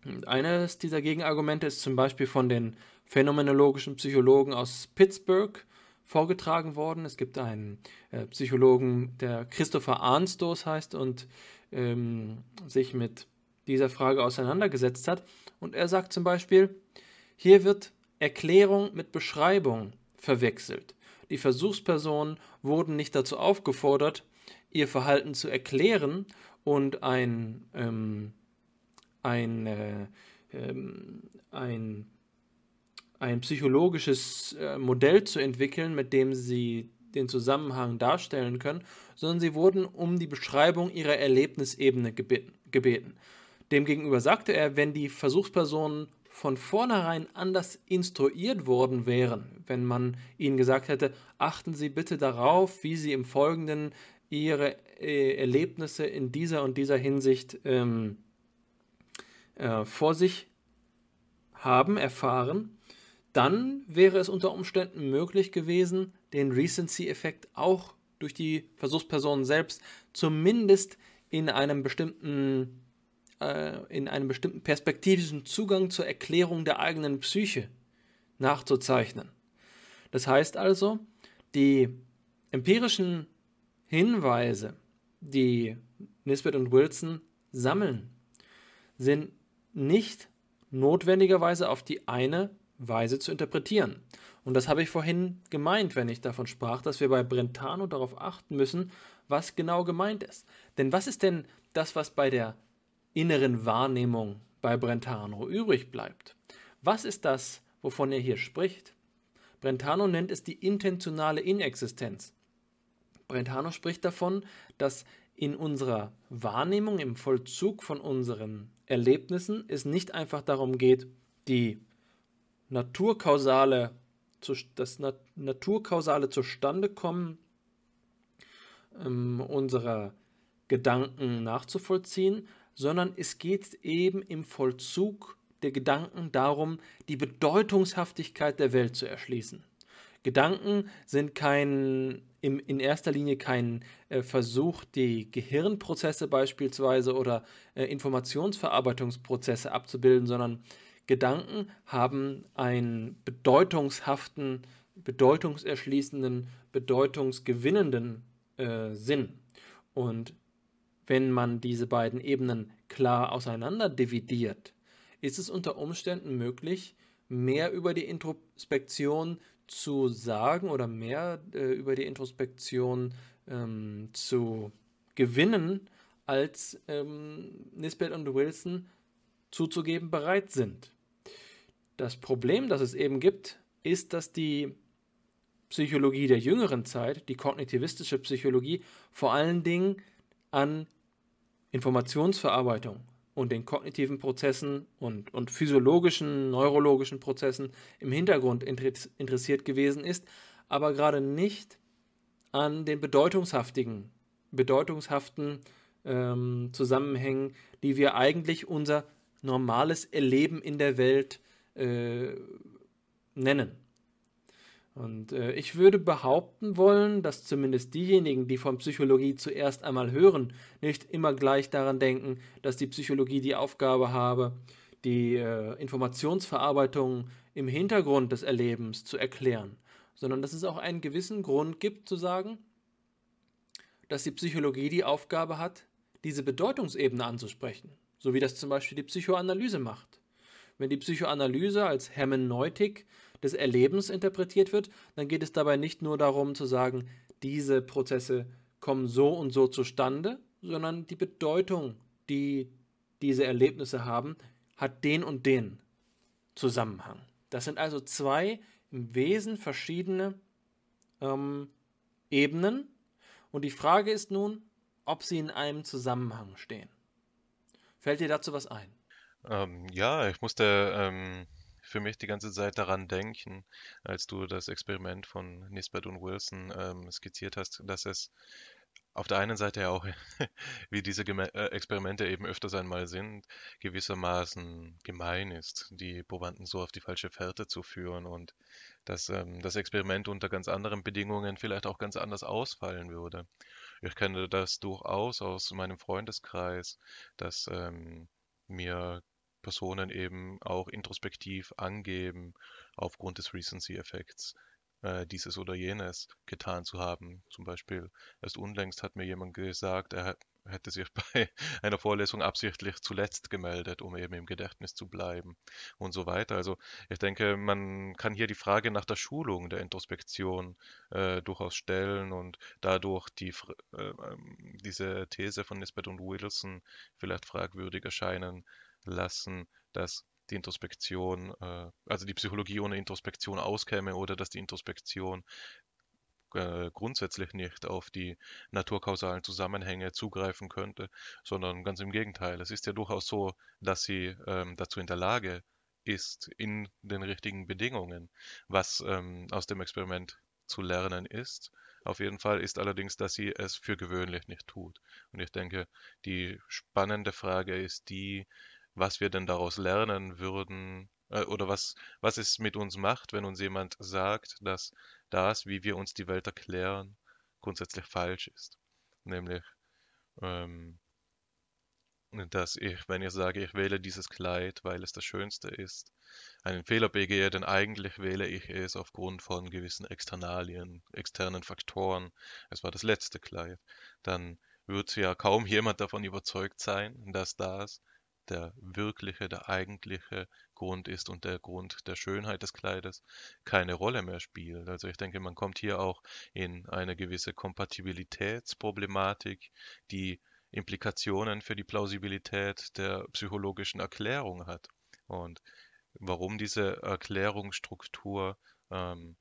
Und eines dieser Gegenargumente ist zum Beispiel von den phänomenologischen Psychologen aus Pittsburgh vorgetragen worden. Es gibt einen äh, Psychologen, der Christopher Arnstoß heißt und ähm, sich mit dieser Frage auseinandergesetzt hat. Und er sagt zum Beispiel, hier wird Erklärung mit Beschreibung verwechselt. Die Versuchspersonen wurden nicht dazu aufgefordert, ihr Verhalten zu erklären und ein, ähm, ein, äh, ähm, ein, ein psychologisches äh, Modell zu entwickeln, mit dem sie den Zusammenhang darstellen können, sondern sie wurden um die Beschreibung ihrer Erlebnisebene gebeten. Demgegenüber sagte er, wenn die Versuchspersonen von vornherein anders instruiert worden wären, wenn man ihnen gesagt hätte, achten Sie bitte darauf, wie Sie im Folgenden Ihre äh, Erlebnisse in dieser und dieser Hinsicht ähm, äh, vor sich haben, erfahren, dann wäre es unter Umständen möglich gewesen, den Recency-Effekt auch durch die Versuchspersonen selbst zumindest in einem bestimmten äh, in einem bestimmten perspektivischen Zugang zur Erklärung der eigenen Psyche nachzuzeichnen. Das heißt also, die empirischen Hinweise, die Nisbet und Wilson sammeln, sind nicht notwendigerweise auf die eine Weise zu interpretieren. Und das habe ich vorhin gemeint, wenn ich davon sprach, dass wir bei Brentano darauf achten müssen, was genau gemeint ist. Denn was ist denn das, was bei der inneren Wahrnehmung bei Brentano übrig bleibt? Was ist das, wovon er hier spricht? Brentano nennt es die intentionale Inexistenz. Brentano spricht davon, dass in unserer Wahrnehmung, im Vollzug von unseren Erlebnissen es nicht einfach darum geht, die naturkausale, das naturkausale Zustandekommen ähm, unserer Gedanken nachzuvollziehen, sondern es geht eben im Vollzug der Gedanken darum, die Bedeutungshaftigkeit der Welt zu erschließen. Gedanken sind kein, im, in erster Linie kein äh, Versuch, die Gehirnprozesse beispielsweise oder äh, Informationsverarbeitungsprozesse abzubilden, sondern Gedanken haben einen bedeutungshaften, bedeutungserschließenden, bedeutungsgewinnenden äh, Sinn. Und wenn man diese beiden Ebenen klar auseinander dividiert, ist es unter Umständen möglich, mehr über die Introspektion zu sagen oder mehr äh, über die Introspektion ähm, zu gewinnen, als ähm, Nisbet und Wilson zuzugeben bereit sind. Das Problem, das es eben gibt, ist, dass die Psychologie der jüngeren Zeit, die kognitivistische Psychologie, vor allen Dingen an Informationsverarbeitung und den kognitiven Prozessen und, und physiologischen, neurologischen Prozessen im Hintergrund interessiert gewesen ist, aber gerade nicht an den bedeutungshaftigen, bedeutungshaften ähm, Zusammenhängen, die wir eigentlich unser normales Erleben in der Welt äh, nennen. Und äh, ich würde behaupten wollen, dass zumindest diejenigen, die von Psychologie zuerst einmal hören, nicht immer gleich daran denken, dass die Psychologie die Aufgabe habe, die äh, Informationsverarbeitung im Hintergrund des Erlebens zu erklären, sondern dass es auch einen gewissen Grund gibt zu sagen, dass die Psychologie die Aufgabe hat, diese Bedeutungsebene anzusprechen, so wie das zum Beispiel die Psychoanalyse macht. Wenn die Psychoanalyse als Hermeneutik des Erlebens interpretiert wird, dann geht es dabei nicht nur darum zu sagen, diese Prozesse kommen so und so zustande, sondern die Bedeutung, die diese Erlebnisse haben, hat den und den Zusammenhang. Das sind also zwei im Wesen verschiedene ähm, Ebenen und die Frage ist nun, ob sie in einem Zusammenhang stehen. Fällt dir dazu was ein? Ähm, ja, ich musste ähm, für mich die ganze Zeit daran denken, als du das Experiment von Nisbet und Wilson ähm, skizziert hast, dass es auf der einen Seite ja auch, <laughs> wie diese Geme äh, Experimente eben öfters einmal sind, gewissermaßen gemein ist, die Probanden so auf die falsche Fährte zu führen und dass ähm, das Experiment unter ganz anderen Bedingungen vielleicht auch ganz anders ausfallen würde. ich kenne das durchaus aus meinem Freundeskreis, dass ähm, mir Personen eben auch introspektiv angeben, aufgrund des Recency-Effekts äh, dieses oder jenes getan zu haben. Zum Beispiel erst unlängst hat mir jemand gesagt, er hätte sich <laughs> bei einer Vorlesung absichtlich zuletzt gemeldet, um eben im Gedächtnis zu bleiben und so weiter. Also ich denke, man kann hier die Frage nach der Schulung der Introspektion äh, durchaus stellen und dadurch die, äh, ähm, diese These von Nisbet und Wilson vielleicht fragwürdig erscheinen lassen, dass die Introspektion, äh, also die Psychologie ohne Introspektion auskäme oder dass die Introspektion äh, grundsätzlich nicht auf die naturkausalen Zusammenhänge zugreifen könnte, sondern ganz im Gegenteil. Es ist ja durchaus so, dass sie ähm, dazu in der Lage ist, in den richtigen Bedingungen, was ähm, aus dem Experiment zu lernen ist. Auf jeden Fall ist allerdings, dass sie es für gewöhnlich nicht tut. Und ich denke, die spannende Frage ist die, was wir denn daraus lernen würden, äh, oder was, was es mit uns macht, wenn uns jemand sagt, dass das, wie wir uns die Welt erklären, grundsätzlich falsch ist. Nämlich, ähm, dass ich, wenn ich sage, ich wähle dieses Kleid, weil es das Schönste ist, einen Fehler begehe, denn eigentlich wähle ich es aufgrund von gewissen Externalien, externen Faktoren. Es war das letzte Kleid. Dann wird ja kaum jemand davon überzeugt sein, dass das der wirkliche, der eigentliche Grund ist und der Grund der Schönheit des Kleides keine Rolle mehr spielt. Also ich denke, man kommt hier auch in eine gewisse Kompatibilitätsproblematik, die Implikationen für die Plausibilität der psychologischen Erklärung hat. Und warum diese Erklärungsstruktur ähm,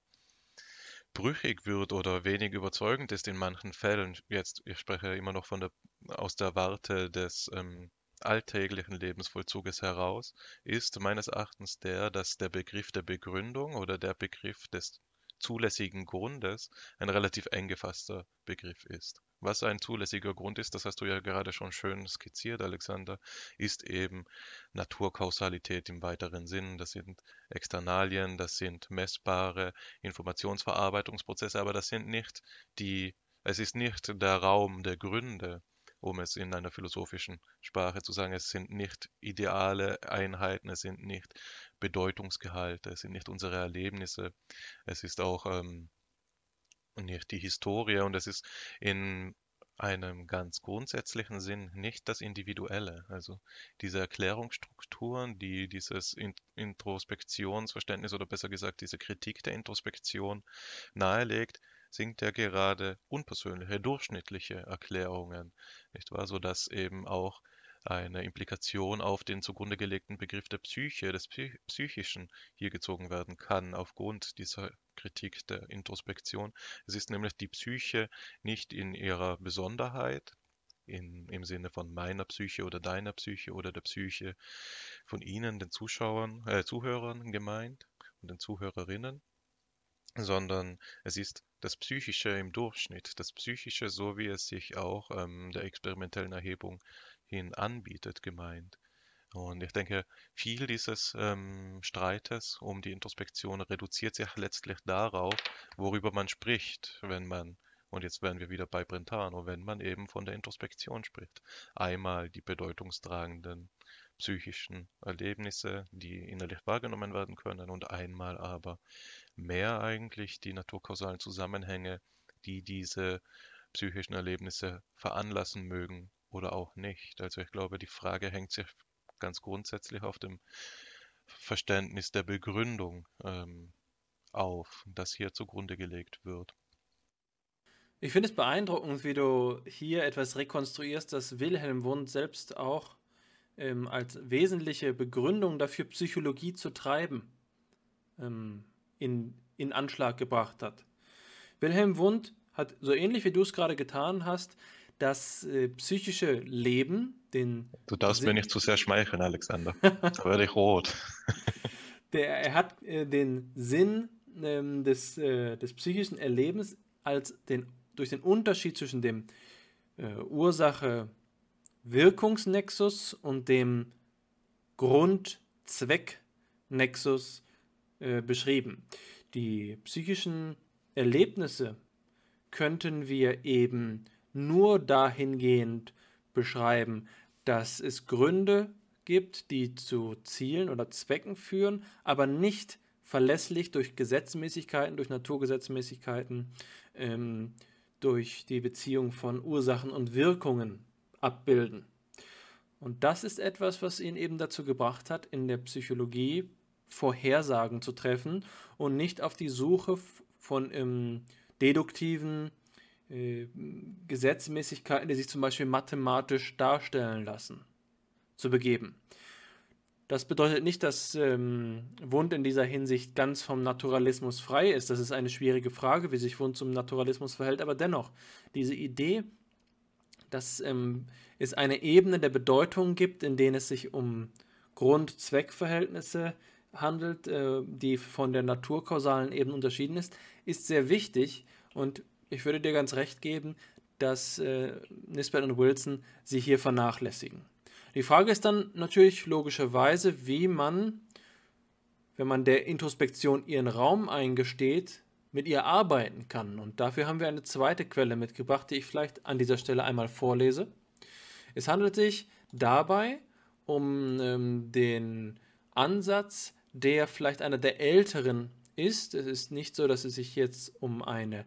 brüchig wird oder wenig überzeugend ist in manchen Fällen, jetzt, ich spreche immer noch von der, aus der Warte des ähm, alltäglichen Lebensvollzuges heraus, ist meines Erachtens der, dass der Begriff der Begründung oder der Begriff des zulässigen Grundes ein relativ eng gefasster Begriff ist. Was ein zulässiger Grund ist, das hast du ja gerade schon schön skizziert, Alexander, ist eben Naturkausalität im weiteren Sinn. Das sind Externalien, das sind messbare Informationsverarbeitungsprozesse, aber das sind nicht die, es ist nicht der Raum der Gründe, um es in einer philosophischen Sprache zu sagen. Es sind nicht ideale Einheiten, es sind nicht Bedeutungsgehalte, es sind nicht unsere Erlebnisse, es ist auch ähm, nicht die Historie und es ist in einem ganz grundsätzlichen Sinn nicht das Individuelle. Also diese Erklärungsstrukturen, die dieses Introspektionsverständnis oder besser gesagt diese Kritik der Introspektion nahelegt, singt er gerade unpersönliche, durchschnittliche Erklärungen, nicht wahr? Sodass eben auch eine Implikation auf den zugrunde gelegten Begriff der Psyche, des Psychischen hier gezogen werden kann, aufgrund dieser Kritik der Introspektion. Es ist nämlich die Psyche nicht in ihrer Besonderheit, in, im Sinne von meiner Psyche oder deiner Psyche oder der Psyche von Ihnen, den Zuschauern, äh, Zuhörern gemeint und den Zuhörerinnen, sondern es ist das Psychische im Durchschnitt, das Psychische, so wie es sich auch ähm, der experimentellen Erhebung hin anbietet, gemeint. Und ich denke, viel dieses ähm, Streites um die Introspektion reduziert sich letztlich darauf, worüber man spricht, wenn man, und jetzt wären wir wieder bei Brentano, wenn man eben von der Introspektion spricht. Einmal die bedeutungstragenden psychischen Erlebnisse, die innerlich wahrgenommen werden können, und einmal aber mehr eigentlich die naturkausalen Zusammenhänge, die diese psychischen Erlebnisse veranlassen mögen oder auch nicht. Also ich glaube, die Frage hängt sich ganz grundsätzlich auf dem Verständnis der Begründung ähm, auf, das hier zugrunde gelegt wird. Ich finde es beeindruckend, wie du hier etwas rekonstruierst, das Wilhelm Wundt selbst auch ähm, als wesentliche Begründung dafür, Psychologie zu treiben, ähm, in, in Anschlag gebracht hat. Wilhelm Wundt hat, so ähnlich wie du es gerade getan hast, das äh, psychische Leben, den. Du darfst Sinn, mir nicht zu sehr schmeicheln, Alexander. <laughs> da werde ich rot. <laughs> der, er hat äh, den Sinn ähm, des, äh, des psychischen Erlebens als den, durch den Unterschied zwischen dem äh, Ursache Wirkungsnexus und dem Grund-Zweck-Nexus äh, beschrieben. Die psychischen Erlebnisse könnten wir eben nur dahingehend beschreiben, dass es Gründe gibt, die zu Zielen oder Zwecken führen, aber nicht verlässlich durch Gesetzmäßigkeiten, durch Naturgesetzmäßigkeiten, ähm, durch die Beziehung von Ursachen und Wirkungen abbilden. Und das ist etwas, was ihn eben dazu gebracht hat, in der Psychologie Vorhersagen zu treffen und nicht auf die Suche von ähm, deduktiven äh, Gesetzmäßigkeiten, die sich zum Beispiel mathematisch darstellen lassen, zu begeben. Das bedeutet nicht, dass ähm, Wundt in dieser Hinsicht ganz vom Naturalismus frei ist. Das ist eine schwierige Frage, wie sich Wundt zum Naturalismus verhält. Aber dennoch, diese Idee, dass ähm, es eine Ebene der Bedeutung gibt, in denen es sich um Grund-Zweck-Verhältnisse handelt, äh, die von der naturkausalen Ebene unterschieden ist, ist sehr wichtig. Und ich würde dir ganz recht geben, dass äh, Nisbet und Wilson sie hier vernachlässigen. Die Frage ist dann natürlich logischerweise, wie man, wenn man der Introspektion ihren Raum eingesteht, mit ihr arbeiten kann. Und dafür haben wir eine zweite Quelle mitgebracht, die ich vielleicht an dieser Stelle einmal vorlese. Es handelt sich dabei um ähm, den Ansatz, der vielleicht einer der älteren ist. Es ist nicht so, dass es sich jetzt um eine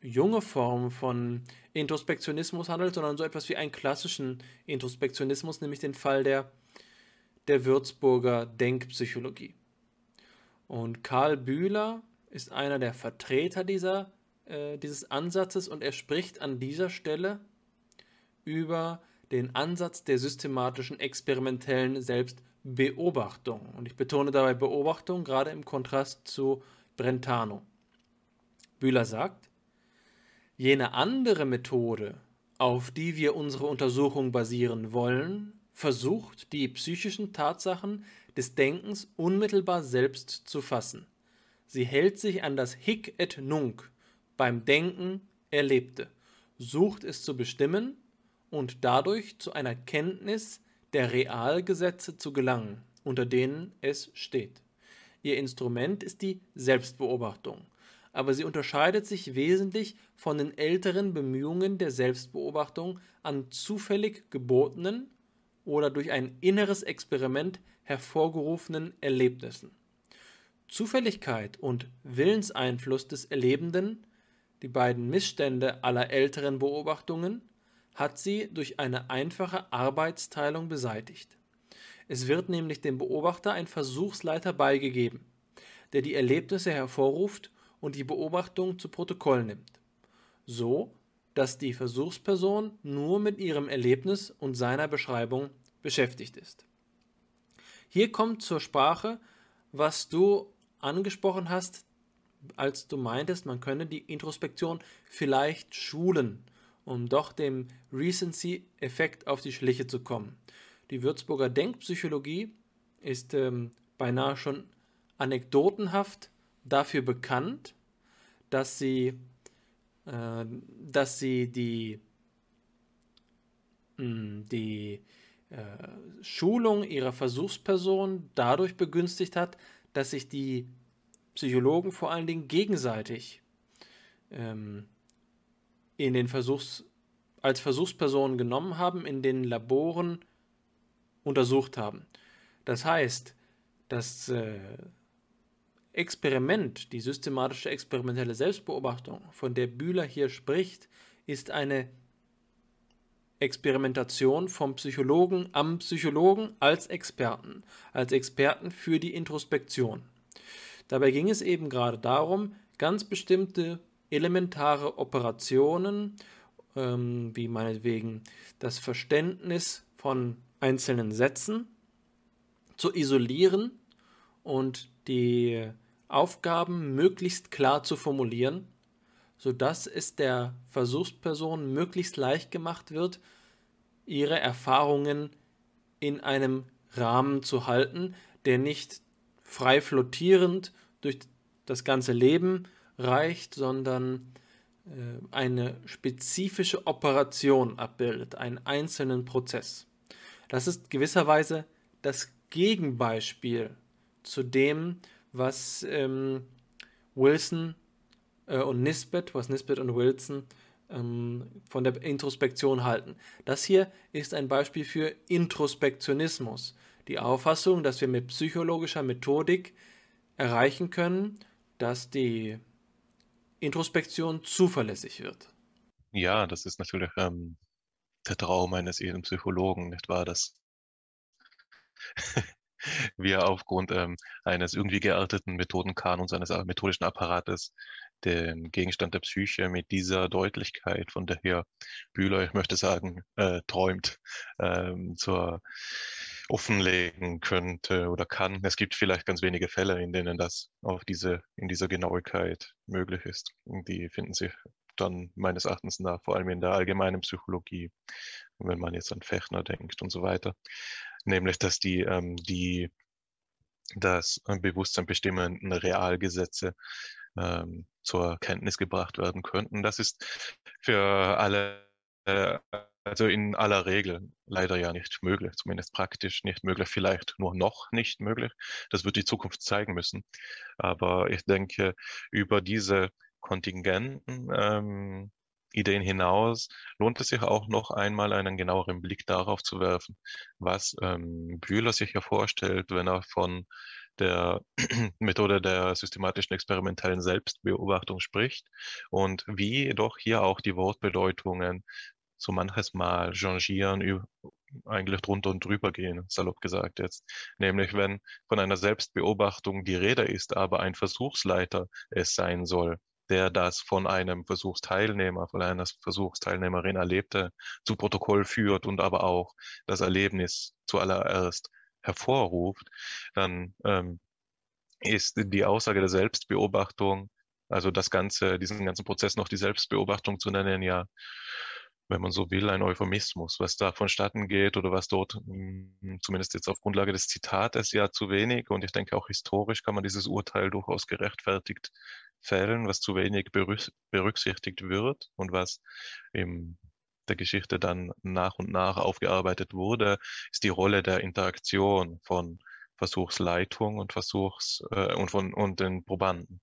junge Form von Introspektionismus handelt, sondern so etwas wie einen klassischen Introspektionismus, nämlich den Fall der, der Würzburger Denkpsychologie. Und Karl Bühler ist einer der Vertreter dieser, äh, dieses Ansatzes und er spricht an dieser Stelle über den Ansatz der systematischen experimentellen Selbstbeobachtung. Und ich betone dabei Beobachtung, gerade im Kontrast zu Brentano. Bühler sagt, Jene andere Methode, auf die wir unsere Untersuchung basieren wollen, versucht, die psychischen Tatsachen des Denkens unmittelbar selbst zu fassen. Sie hält sich an das Hic et Nunc, beim Denken Erlebte, sucht es zu bestimmen und dadurch zu einer Kenntnis der Realgesetze zu gelangen, unter denen es steht. Ihr Instrument ist die Selbstbeobachtung, aber sie unterscheidet sich wesentlich von den älteren Bemühungen der Selbstbeobachtung an zufällig gebotenen oder durch ein inneres Experiment hervorgerufenen Erlebnissen. Zufälligkeit und Willenseinfluss des Erlebenden, die beiden Missstände aller älteren Beobachtungen, hat sie durch eine einfache Arbeitsteilung beseitigt. Es wird nämlich dem Beobachter ein Versuchsleiter beigegeben, der die Erlebnisse hervorruft und die Beobachtung zu Protokoll nimmt. So, dass die Versuchsperson nur mit ihrem Erlebnis und seiner Beschreibung beschäftigt ist. Hier kommt zur Sprache, was du angesprochen hast, als du meintest, man könne die Introspektion vielleicht schulen, um doch dem Recency-Effekt auf die Schliche zu kommen. Die Würzburger Denkpsychologie ist ähm, beinahe schon anekdotenhaft dafür bekannt, dass sie, äh, dass sie die, mh, hm, die äh, Schulung ihrer Versuchsperson dadurch begünstigt hat, dass sich die Psychologen vor allen Dingen gegenseitig ähm, in den Versuchs, als Versuchspersonen genommen haben, in den Laboren untersucht haben. Das heißt, dass äh, Experiment, die systematische experimentelle Selbstbeobachtung, von der Bühler hier spricht, ist eine Experimentation vom Psychologen am Psychologen als Experten, als Experten für die Introspektion. Dabei ging es eben gerade darum, ganz bestimmte elementare Operationen, ähm, wie meinetwegen das Verständnis von einzelnen Sätzen, zu isolieren und die Aufgaben möglichst klar zu formulieren, sodass es der Versuchsperson möglichst leicht gemacht wird, ihre Erfahrungen in einem Rahmen zu halten, der nicht frei flottierend durch das ganze Leben reicht, sondern äh, eine spezifische Operation abbildet, einen einzelnen Prozess. Das ist gewisserweise das Gegenbeispiel zu dem, was ähm, Wilson äh, und Nisbet, was Nisbet und Wilson ähm, von der Introspektion halten. Das hier ist ein Beispiel für Introspektionismus. Die Auffassung, dass wir mit psychologischer Methodik erreichen können, dass die Introspektion zuverlässig wird. Ja, das ist natürlich ähm, der Traum eines jeden Psychologen, nicht wahr? Dass <laughs> wir aufgrund ähm, eines irgendwie gearteten Methodenkanons, eines methodischen Apparates den Gegenstand der Psyche mit dieser Deutlichkeit, von der Herr Bühler, ich möchte sagen, äh, träumt, ähm, zur offenlegen könnte oder kann. Es gibt vielleicht ganz wenige Fälle, in denen das auf diese, in dieser Genauigkeit möglich ist. Die finden sich dann meines Erachtens nach vor allem in der allgemeinen Psychologie, wenn man jetzt an Fechner denkt und so weiter. Nämlich, dass die, ähm, die das Bewusstsein bestimmenden Realgesetze ähm, zur Kenntnis gebracht werden könnten. Das ist für alle, äh, also in aller Regel leider ja nicht möglich, zumindest praktisch nicht möglich, vielleicht nur noch nicht möglich. Das wird die Zukunft zeigen müssen. Aber ich denke, über diese kontingenten ähm, Ideen hinaus lohnt es sich auch noch einmal einen genaueren Blick darauf zu werfen, was ähm, Bühler sich ja vorstellt, wenn er von der <clears throat> Methode der systematischen experimentellen Selbstbeobachtung spricht und wie jedoch hier auch die Wortbedeutungen so manches Mal changieren, eigentlich drunter und drüber gehen, salopp gesagt jetzt. Nämlich wenn von einer Selbstbeobachtung die Rede ist, aber ein Versuchsleiter es sein soll, der das von einem Versuchsteilnehmer, von einer Versuchsteilnehmerin erlebte, zu Protokoll führt und aber auch das Erlebnis zuallererst hervorruft, dann ähm, ist die Aussage der Selbstbeobachtung, also das ganze, diesen ganzen Prozess noch die Selbstbeobachtung zu nennen, ja, wenn man so will, ein Euphemismus. Was da vonstatten geht oder was dort, hm, zumindest jetzt auf Grundlage des Zitates, ja zu wenig und ich denke auch historisch kann man dieses Urteil durchaus gerechtfertigt fällen, was zu wenig berücksichtigt wird und was im der Geschichte dann nach und nach aufgearbeitet wurde, ist die Rolle der Interaktion von Versuchsleitung und Versuchs äh, und von und den Probanden.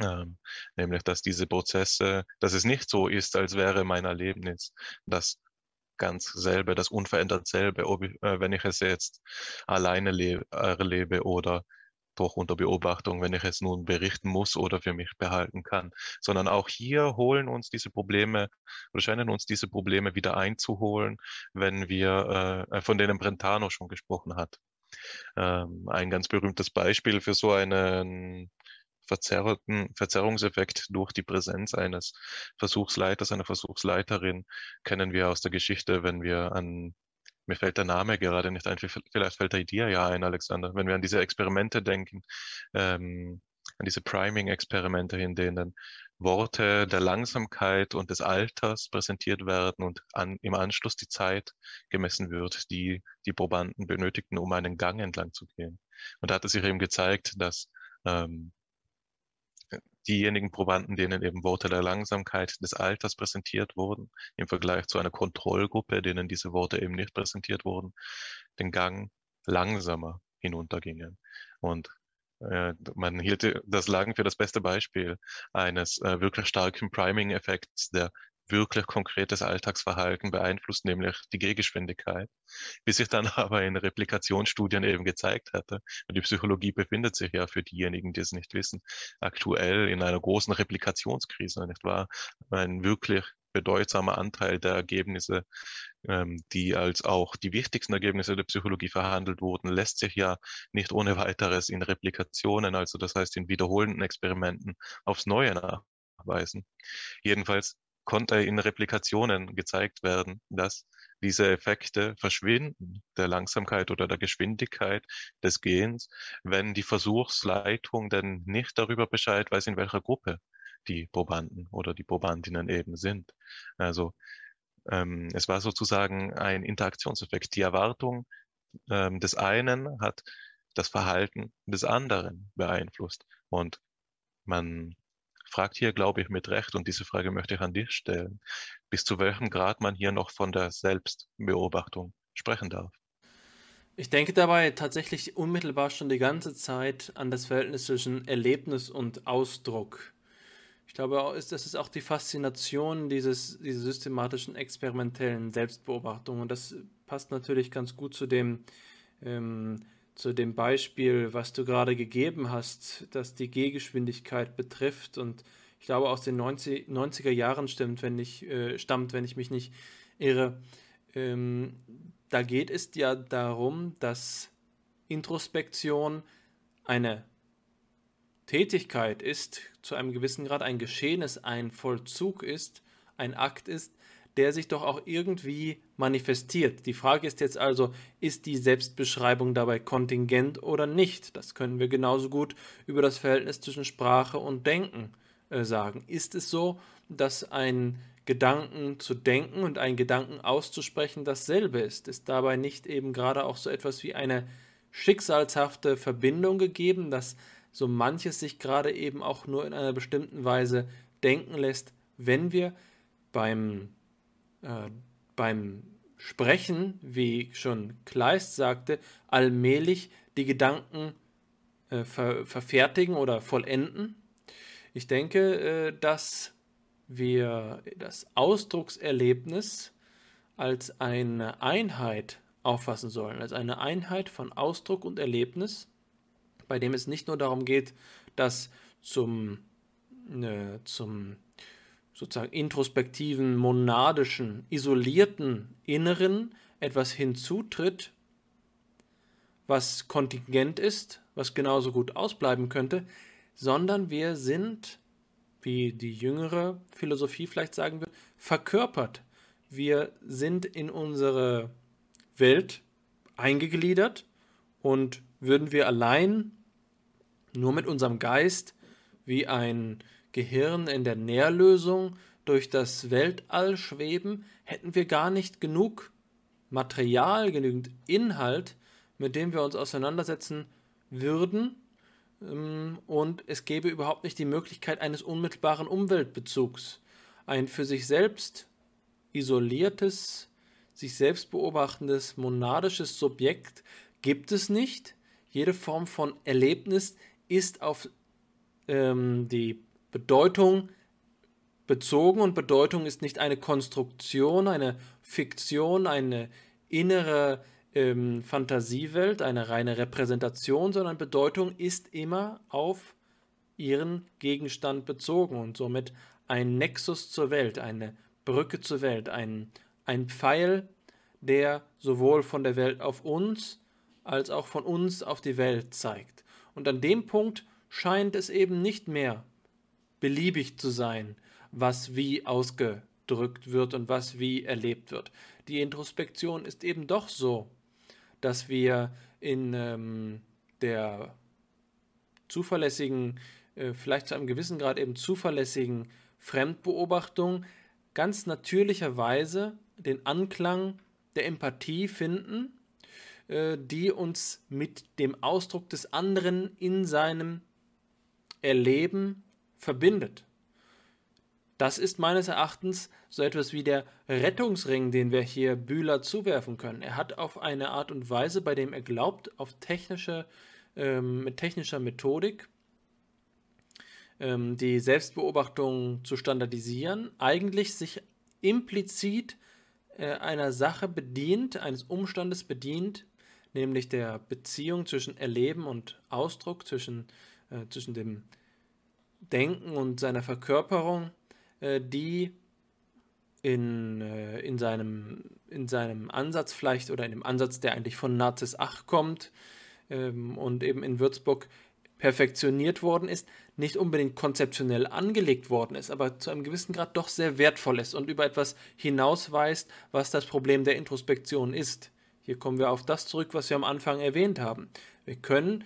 Ähm, nämlich, dass diese Prozesse, dass es nicht so ist, als wäre mein Erlebnis das ganz selbe, das unverändert selbe, ob ich, äh, wenn ich es jetzt alleine erlebe oder doch unter Beobachtung, wenn ich es nun berichten muss oder für mich behalten kann, sondern auch hier holen uns diese Probleme oder scheinen uns diese Probleme wieder einzuholen, wenn wir, äh, von denen Brentano schon gesprochen hat. Ähm, ein ganz berühmtes Beispiel für so einen verzerrten Verzerrungseffekt durch die Präsenz eines Versuchsleiters, einer Versuchsleiterin kennen wir aus der Geschichte, wenn wir an mir fällt der Name gerade nicht ein, vielleicht fällt er dir ja ein, Alexander, wenn wir an diese Experimente denken, ähm, an diese Priming-Experimente, in denen Worte der Langsamkeit und des Alters präsentiert werden und an, im Anschluss die Zeit gemessen wird, die die Probanden benötigten, um einen Gang entlang zu gehen. Und da hat es sich eben gezeigt, dass ähm, diejenigen Probanden, denen eben Worte der Langsamkeit des Alters präsentiert wurden, im Vergleich zu einer Kontrollgruppe, denen diese Worte eben nicht präsentiert wurden, den Gang langsamer hinuntergingen. Und äh, man hielt das Lang für das beste Beispiel eines äh, wirklich starken Priming-Effekts, der wirklich konkretes Alltagsverhalten beeinflusst, nämlich die Gehgeschwindigkeit, <laughs> bis sich dann <laughs> aber in Replikationsstudien eben gezeigt hatte. Und die Psychologie befindet sich ja für diejenigen, die es nicht wissen, aktuell in einer großen Replikationskrise, nicht wahr? Ein wirklich bedeutsamer Anteil der Ergebnisse, ähm, die als auch die wichtigsten Ergebnisse der Psychologie verhandelt wurden, lässt sich ja nicht ohne weiteres in Replikationen, also das heißt in wiederholenden Experimenten aufs Neue nachweisen. Jedenfalls konnte in Replikationen gezeigt werden, dass diese Effekte verschwinden, der Langsamkeit oder der Geschwindigkeit des Gehens, wenn die Versuchsleitung denn nicht darüber Bescheid weiß, in welcher Gruppe die Probanden oder die Probandinnen eben sind. Also ähm, es war sozusagen ein Interaktionseffekt. Die Erwartung ähm, des einen hat das Verhalten des anderen beeinflusst. Und man fragt hier, glaube ich, mit Recht, und diese Frage möchte ich an dich stellen, bis zu welchem Grad man hier noch von der Selbstbeobachtung sprechen darf. Ich denke dabei tatsächlich unmittelbar schon die ganze Zeit an das Verhältnis zwischen Erlebnis und Ausdruck. Ich glaube, das ist auch die Faszination dieses, dieser systematischen experimentellen Selbstbeobachtung. Und das passt natürlich ganz gut zu dem, ähm, zu dem Beispiel, was du gerade gegeben hast, das die Gehgeschwindigkeit betrifft. Und ich glaube, aus den 90, 90er Jahren stimmt, wenn ich, äh, stammt, wenn ich mich nicht irre. Ähm, da geht es ja darum, dass Introspektion eine Tätigkeit ist, zu einem gewissen Grad ein Geschehnis, ein Vollzug ist, ein Akt ist, der sich doch auch irgendwie manifestiert. Die Frage ist jetzt also, ist die Selbstbeschreibung dabei kontingent oder nicht? Das können wir genauso gut über das Verhältnis zwischen Sprache und Denken äh, sagen. Ist es so, dass ein Gedanken zu denken und einen Gedanken auszusprechen dasselbe ist? Ist dabei nicht eben gerade auch so etwas wie eine schicksalshafte Verbindung gegeben, dass so manches sich gerade eben auch nur in einer bestimmten Weise denken lässt, wenn wir beim, äh, beim Sprechen, wie schon Kleist sagte, allmählich die Gedanken äh, ver verfertigen oder vollenden. Ich denke, äh, dass wir das Ausdruckserlebnis als eine Einheit auffassen sollen, als eine Einheit von Ausdruck und Erlebnis, bei dem es nicht nur darum geht, dass zum, äh, zum sozusagen introspektiven, monadischen, isolierten Inneren etwas hinzutritt, was kontingent ist, was genauso gut ausbleiben könnte, sondern wir sind, wie die jüngere Philosophie vielleicht sagen wird, verkörpert. Wir sind in unsere Welt eingegliedert und würden wir allein nur mit unserem Geist wie ein Gehirn in der Nährlösung durch das Weltall schweben, hätten wir gar nicht genug Material, genügend Inhalt, mit dem wir uns auseinandersetzen würden, ähm, und es gäbe überhaupt nicht die Möglichkeit eines unmittelbaren Umweltbezugs. Ein für sich selbst isoliertes sich selbst beobachtendes monadisches Subjekt gibt es nicht. Jede Form von Erlebnis ist auf ähm, die Bedeutung bezogen und Bedeutung ist nicht eine Konstruktion, eine Fiktion, eine innere ähm, Fantasiewelt, eine reine Repräsentation, sondern Bedeutung ist immer auf ihren Gegenstand bezogen und somit ein Nexus zur Welt, eine Brücke zur Welt, ein ein Pfeil, der sowohl von der Welt auf uns als auch von uns auf die Welt zeigt. Und an dem Punkt scheint es eben nicht mehr beliebig zu sein, was wie ausgedrückt wird und was wie erlebt wird. Die Introspektion ist eben doch so, dass wir in ähm, der zuverlässigen, äh, vielleicht zu einem gewissen Grad eben zuverlässigen Fremdbeobachtung ganz natürlicherweise den Anklang der Empathie finden, äh, die uns mit dem Ausdruck des anderen in seinem Erleben verbindet. Das ist meines Erachtens so etwas wie der Rettungsring, den wir hier Bühler zuwerfen können. Er hat auf eine Art und Weise, bei dem er glaubt, auf technische, ähm, mit technischer Methodik ähm, die Selbstbeobachtung zu standardisieren, eigentlich sich implizit äh, einer Sache bedient, eines Umstandes bedient, nämlich der Beziehung zwischen Erleben und Ausdruck, zwischen, äh, zwischen dem Denken und seiner Verkörperung, äh, die in, äh, in, seinem, in seinem Ansatz vielleicht oder in dem Ansatz, der eigentlich von Nazis Ach kommt ähm, und eben in Würzburg perfektioniert worden ist, nicht unbedingt konzeptionell angelegt worden ist, aber zu einem gewissen Grad doch sehr wertvoll ist und über etwas hinausweist, was das Problem der Introspektion ist. Hier kommen wir auf das zurück, was wir am Anfang erwähnt haben. Wir können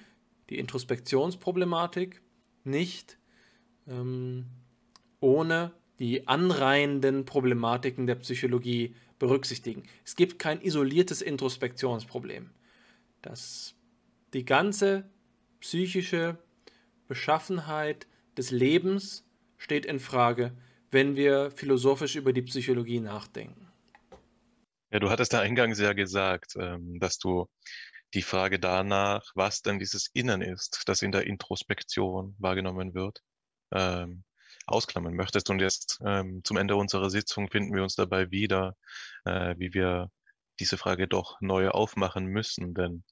die Introspektionsproblematik nicht ähm, ohne die anreihenden Problematiken der Psychologie berücksichtigen. Es gibt kein isoliertes Introspektionsproblem. Das, die ganze psychische Beschaffenheit des Lebens steht in Frage, wenn wir philosophisch über die Psychologie nachdenken. Ja, du hattest da eingangs ja gesagt, ähm, dass du die Frage danach, was denn dieses Innen ist, das in der Introspektion wahrgenommen wird, ähm, ausklammern möchtest. Und jetzt ähm, zum Ende unserer Sitzung finden wir uns dabei wieder, äh, wie wir diese Frage doch neu aufmachen müssen. Denn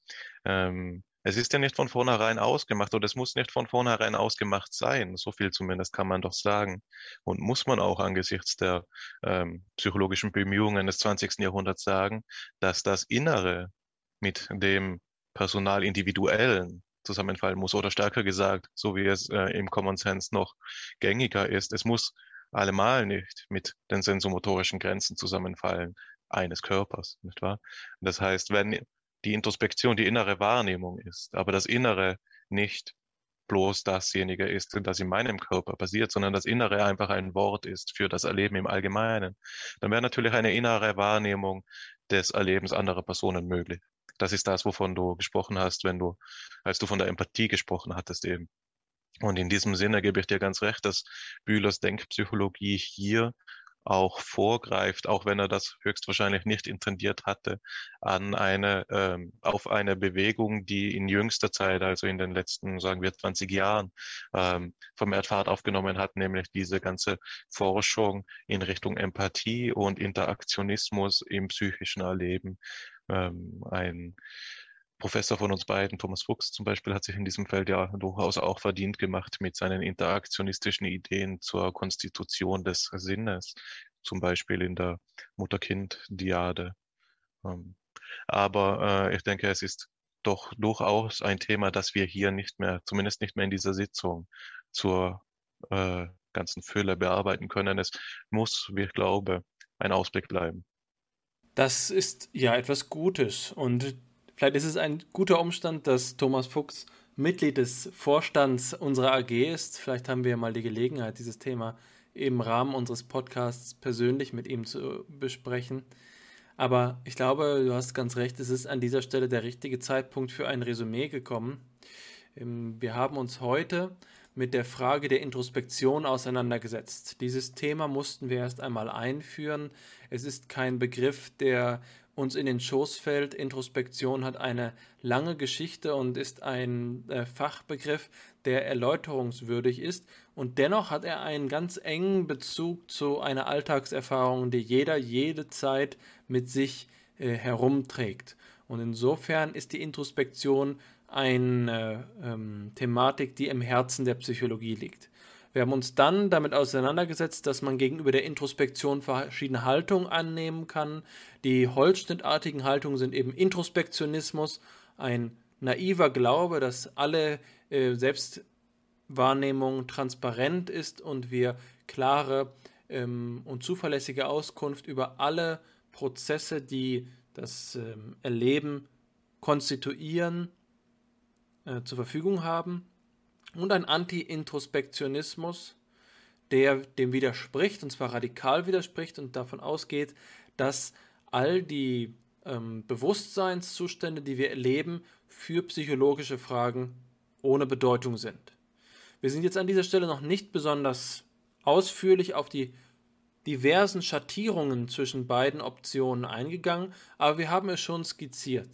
ähm, es ist ja nicht von vornherein ausgemacht oder es muss nicht von vornherein ausgemacht sein. So viel zumindest kann man doch sagen. Und muss man auch angesichts der ähm, psychologischen Bemühungen des 20. Jahrhunderts sagen, dass das Innere mit dem Personal individuellen zusammenfallen muss oder stärker gesagt, so wie es äh, im Common Sense noch gängiger ist. Es muss allemal nicht mit den sensomotorischen Grenzen zusammenfallen eines Körpers, nicht wahr? Das heißt, wenn die Introspektion die innere Wahrnehmung ist, aber das Innere nicht bloß dasjenige ist, das in meinem Körper passiert, sondern das Innere einfach ein Wort ist für das Erleben im Allgemeinen, dann wäre natürlich eine innere Wahrnehmung des Erlebens anderer Personen möglich. Das ist das, wovon du gesprochen hast, wenn du, als du von der Empathie gesprochen hattest eben. Und in diesem Sinne gebe ich dir ganz recht, dass Bühlers Denkpsychologie hier auch vorgreift, auch wenn er das höchstwahrscheinlich nicht intendiert hatte, an eine, ähm, auf eine Bewegung, die in jüngster Zeit, also in den letzten, sagen wir, 20 Jahren, ähm, vermehrt Fahrt aufgenommen hat, nämlich diese ganze Forschung in Richtung Empathie und Interaktionismus im psychischen Erleben. Ähm, ein Professor von uns beiden, Thomas Fuchs zum Beispiel, hat sich in diesem Feld ja durchaus auch verdient gemacht mit seinen interaktionistischen Ideen zur Konstitution des Sinnes, zum Beispiel in der Mutter-Kind-Diade. Ähm, aber äh, ich denke, es ist doch durchaus ein Thema, das wir hier nicht mehr, zumindest nicht mehr in dieser Sitzung, zur äh, ganzen Fülle bearbeiten können. Es muss, wie ich glaube, ein Ausblick bleiben. Das ist ja etwas Gutes und Vielleicht ist es ein guter Umstand, dass Thomas Fuchs Mitglied des Vorstands unserer AG ist. Vielleicht haben wir mal die Gelegenheit, dieses Thema im Rahmen unseres Podcasts persönlich mit ihm zu besprechen. Aber ich glaube, du hast ganz recht, es ist an dieser Stelle der richtige Zeitpunkt für ein Resümee gekommen. Ähm, wir haben uns heute mit der Frage der Introspektion auseinandergesetzt. Dieses Thema mussten wir erst einmal einführen. Es ist kein Begriff, der uns in den Schoß fällt. Introspektion hat eine lange Geschichte und ist ein äh, Fachbegriff, der erläuterungswürdig ist. Und dennoch hat er einen ganz engen Bezug zu einer Alltagserfahrung, die jeder jede Zeit mit sich äh, herumträgt. Und insofern ist die Introspektion eine ähm, Thematik, die im Herzen der Psychologie liegt. Wir haben uns dann damit auseinandergesetzt, dass man gegenüber der Introspektion verschiedene Haltungen annehmen kann. Die holzschnittartigen Haltungen sind eben Introspektionismus, ein naiver Glaube, dass alle äh, Selbstwahrnehmung transparent ist und wir klare ähm, und zuverlässige Auskunft über alle Prozesse, die das ähm, Erleben konstituieren, äh, zur Verfügung haben und ein Anti-Introspektionismus, der dem widerspricht, und zwar radikal widerspricht und davon ausgeht, dass all die ähm, Bewusstseinszustände, die wir erleben, für psychologische Fragen ohne Bedeutung sind. Wir sind jetzt an dieser Stelle noch nicht besonders ausführlich auf die diversen Schattierungen zwischen beiden Optionen eingegangen, aber wir haben es schon skizziert.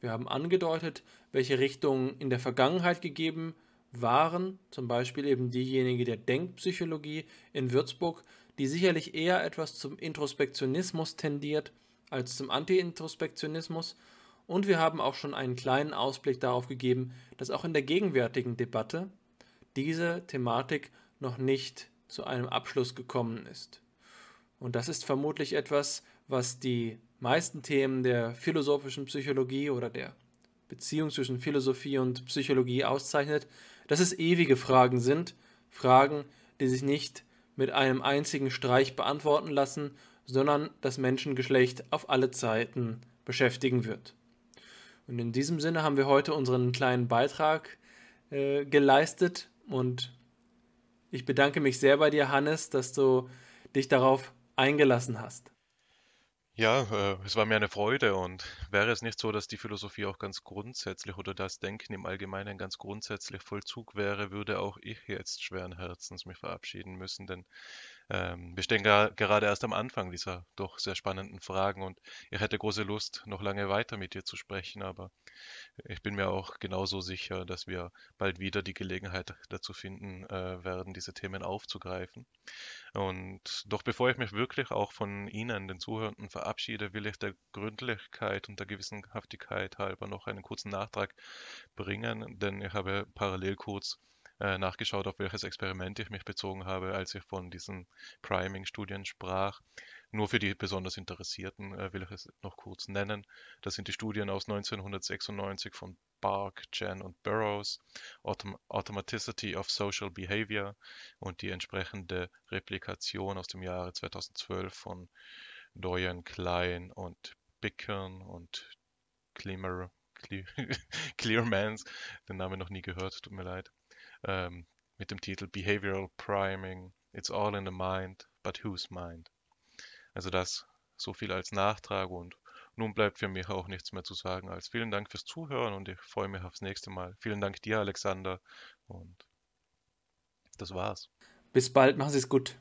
Wir haben angedeutet, welche Richtungen in der Vergangenheit gegeben waren, zum Beispiel eben diejenige der Denkpsychologie in Würzburg, die sicherlich eher etwas zum Introspektionismus tendiert als zum Anti-Introspektionismus. Und wir haben auch schon einen kleinen Ausblick darauf gegeben, dass auch in der gegenwärtigen Debatte diese Thematik noch nicht zu einem Abschluss gekommen ist. Und das ist vermutlich etwas, was die meisten Themen der philosophischen Psychologie oder der Beziehung zwischen Philosophie und Psychologie auszeichnet, dass es ewige Fragen sind, Fragen, die sich nicht mit einem einzigen Streich beantworten lassen, sondern das Menschengeschlecht auf alle Zeiten beschäftigen wird. Und in diesem Sinne haben wir heute unseren kleinen Beitrag äh, geleistet und ich bedanke mich sehr bei dir, Hannes, dass du dich darauf eingelassen hast. Ja, äh, es war mir eine Freude und wäre es nicht so, dass die Philosophie auch ganz grundsätzlich oder das Denken im Allgemeinen ganz grundsätzlich Vollzug wäre, würde auch ich jetzt schweren Herzens mich verabschieden müssen, denn wir stehen gerade erst am Anfang dieser doch sehr spannenden Fragen und ich hätte große Lust, noch lange weiter mit dir zu sprechen, aber ich bin mir auch genauso sicher, dass wir bald wieder die Gelegenheit dazu finden äh, werden, diese Themen aufzugreifen. Und doch bevor ich mich wirklich auch von Ihnen, den Zuhörenden, verabschiede, will ich der Gründlichkeit und der Gewissenhaftigkeit halber noch einen kurzen Nachtrag bringen, denn ich habe parallel kurz äh, nachgeschaut, auf welches Experiment ich mich bezogen habe, als ich von diesen Priming-Studien sprach. Nur für die besonders Interessierten äh, will ich es noch kurz nennen. Das sind die Studien aus 1996 von Bark, Chen und Burroughs, Autom Automaticity of Social Behavior und die entsprechende Replikation aus dem Jahre 2012 von Doyen, Klein und Bickern und Cleamer, <laughs> Clearmans, den Namen noch nie gehört, tut mir leid ähm, mit dem Titel Behavioral Priming, It's All in the Mind, but Whose Mind? Also das so viel als Nachtrag und nun bleibt für mich auch nichts mehr zu sagen als vielen Dank fürs Zuhören und ich freue mich aufs nächste Mal. Vielen Dank dir, Alexander, und das war's. Bis bald, machen Sie es gut.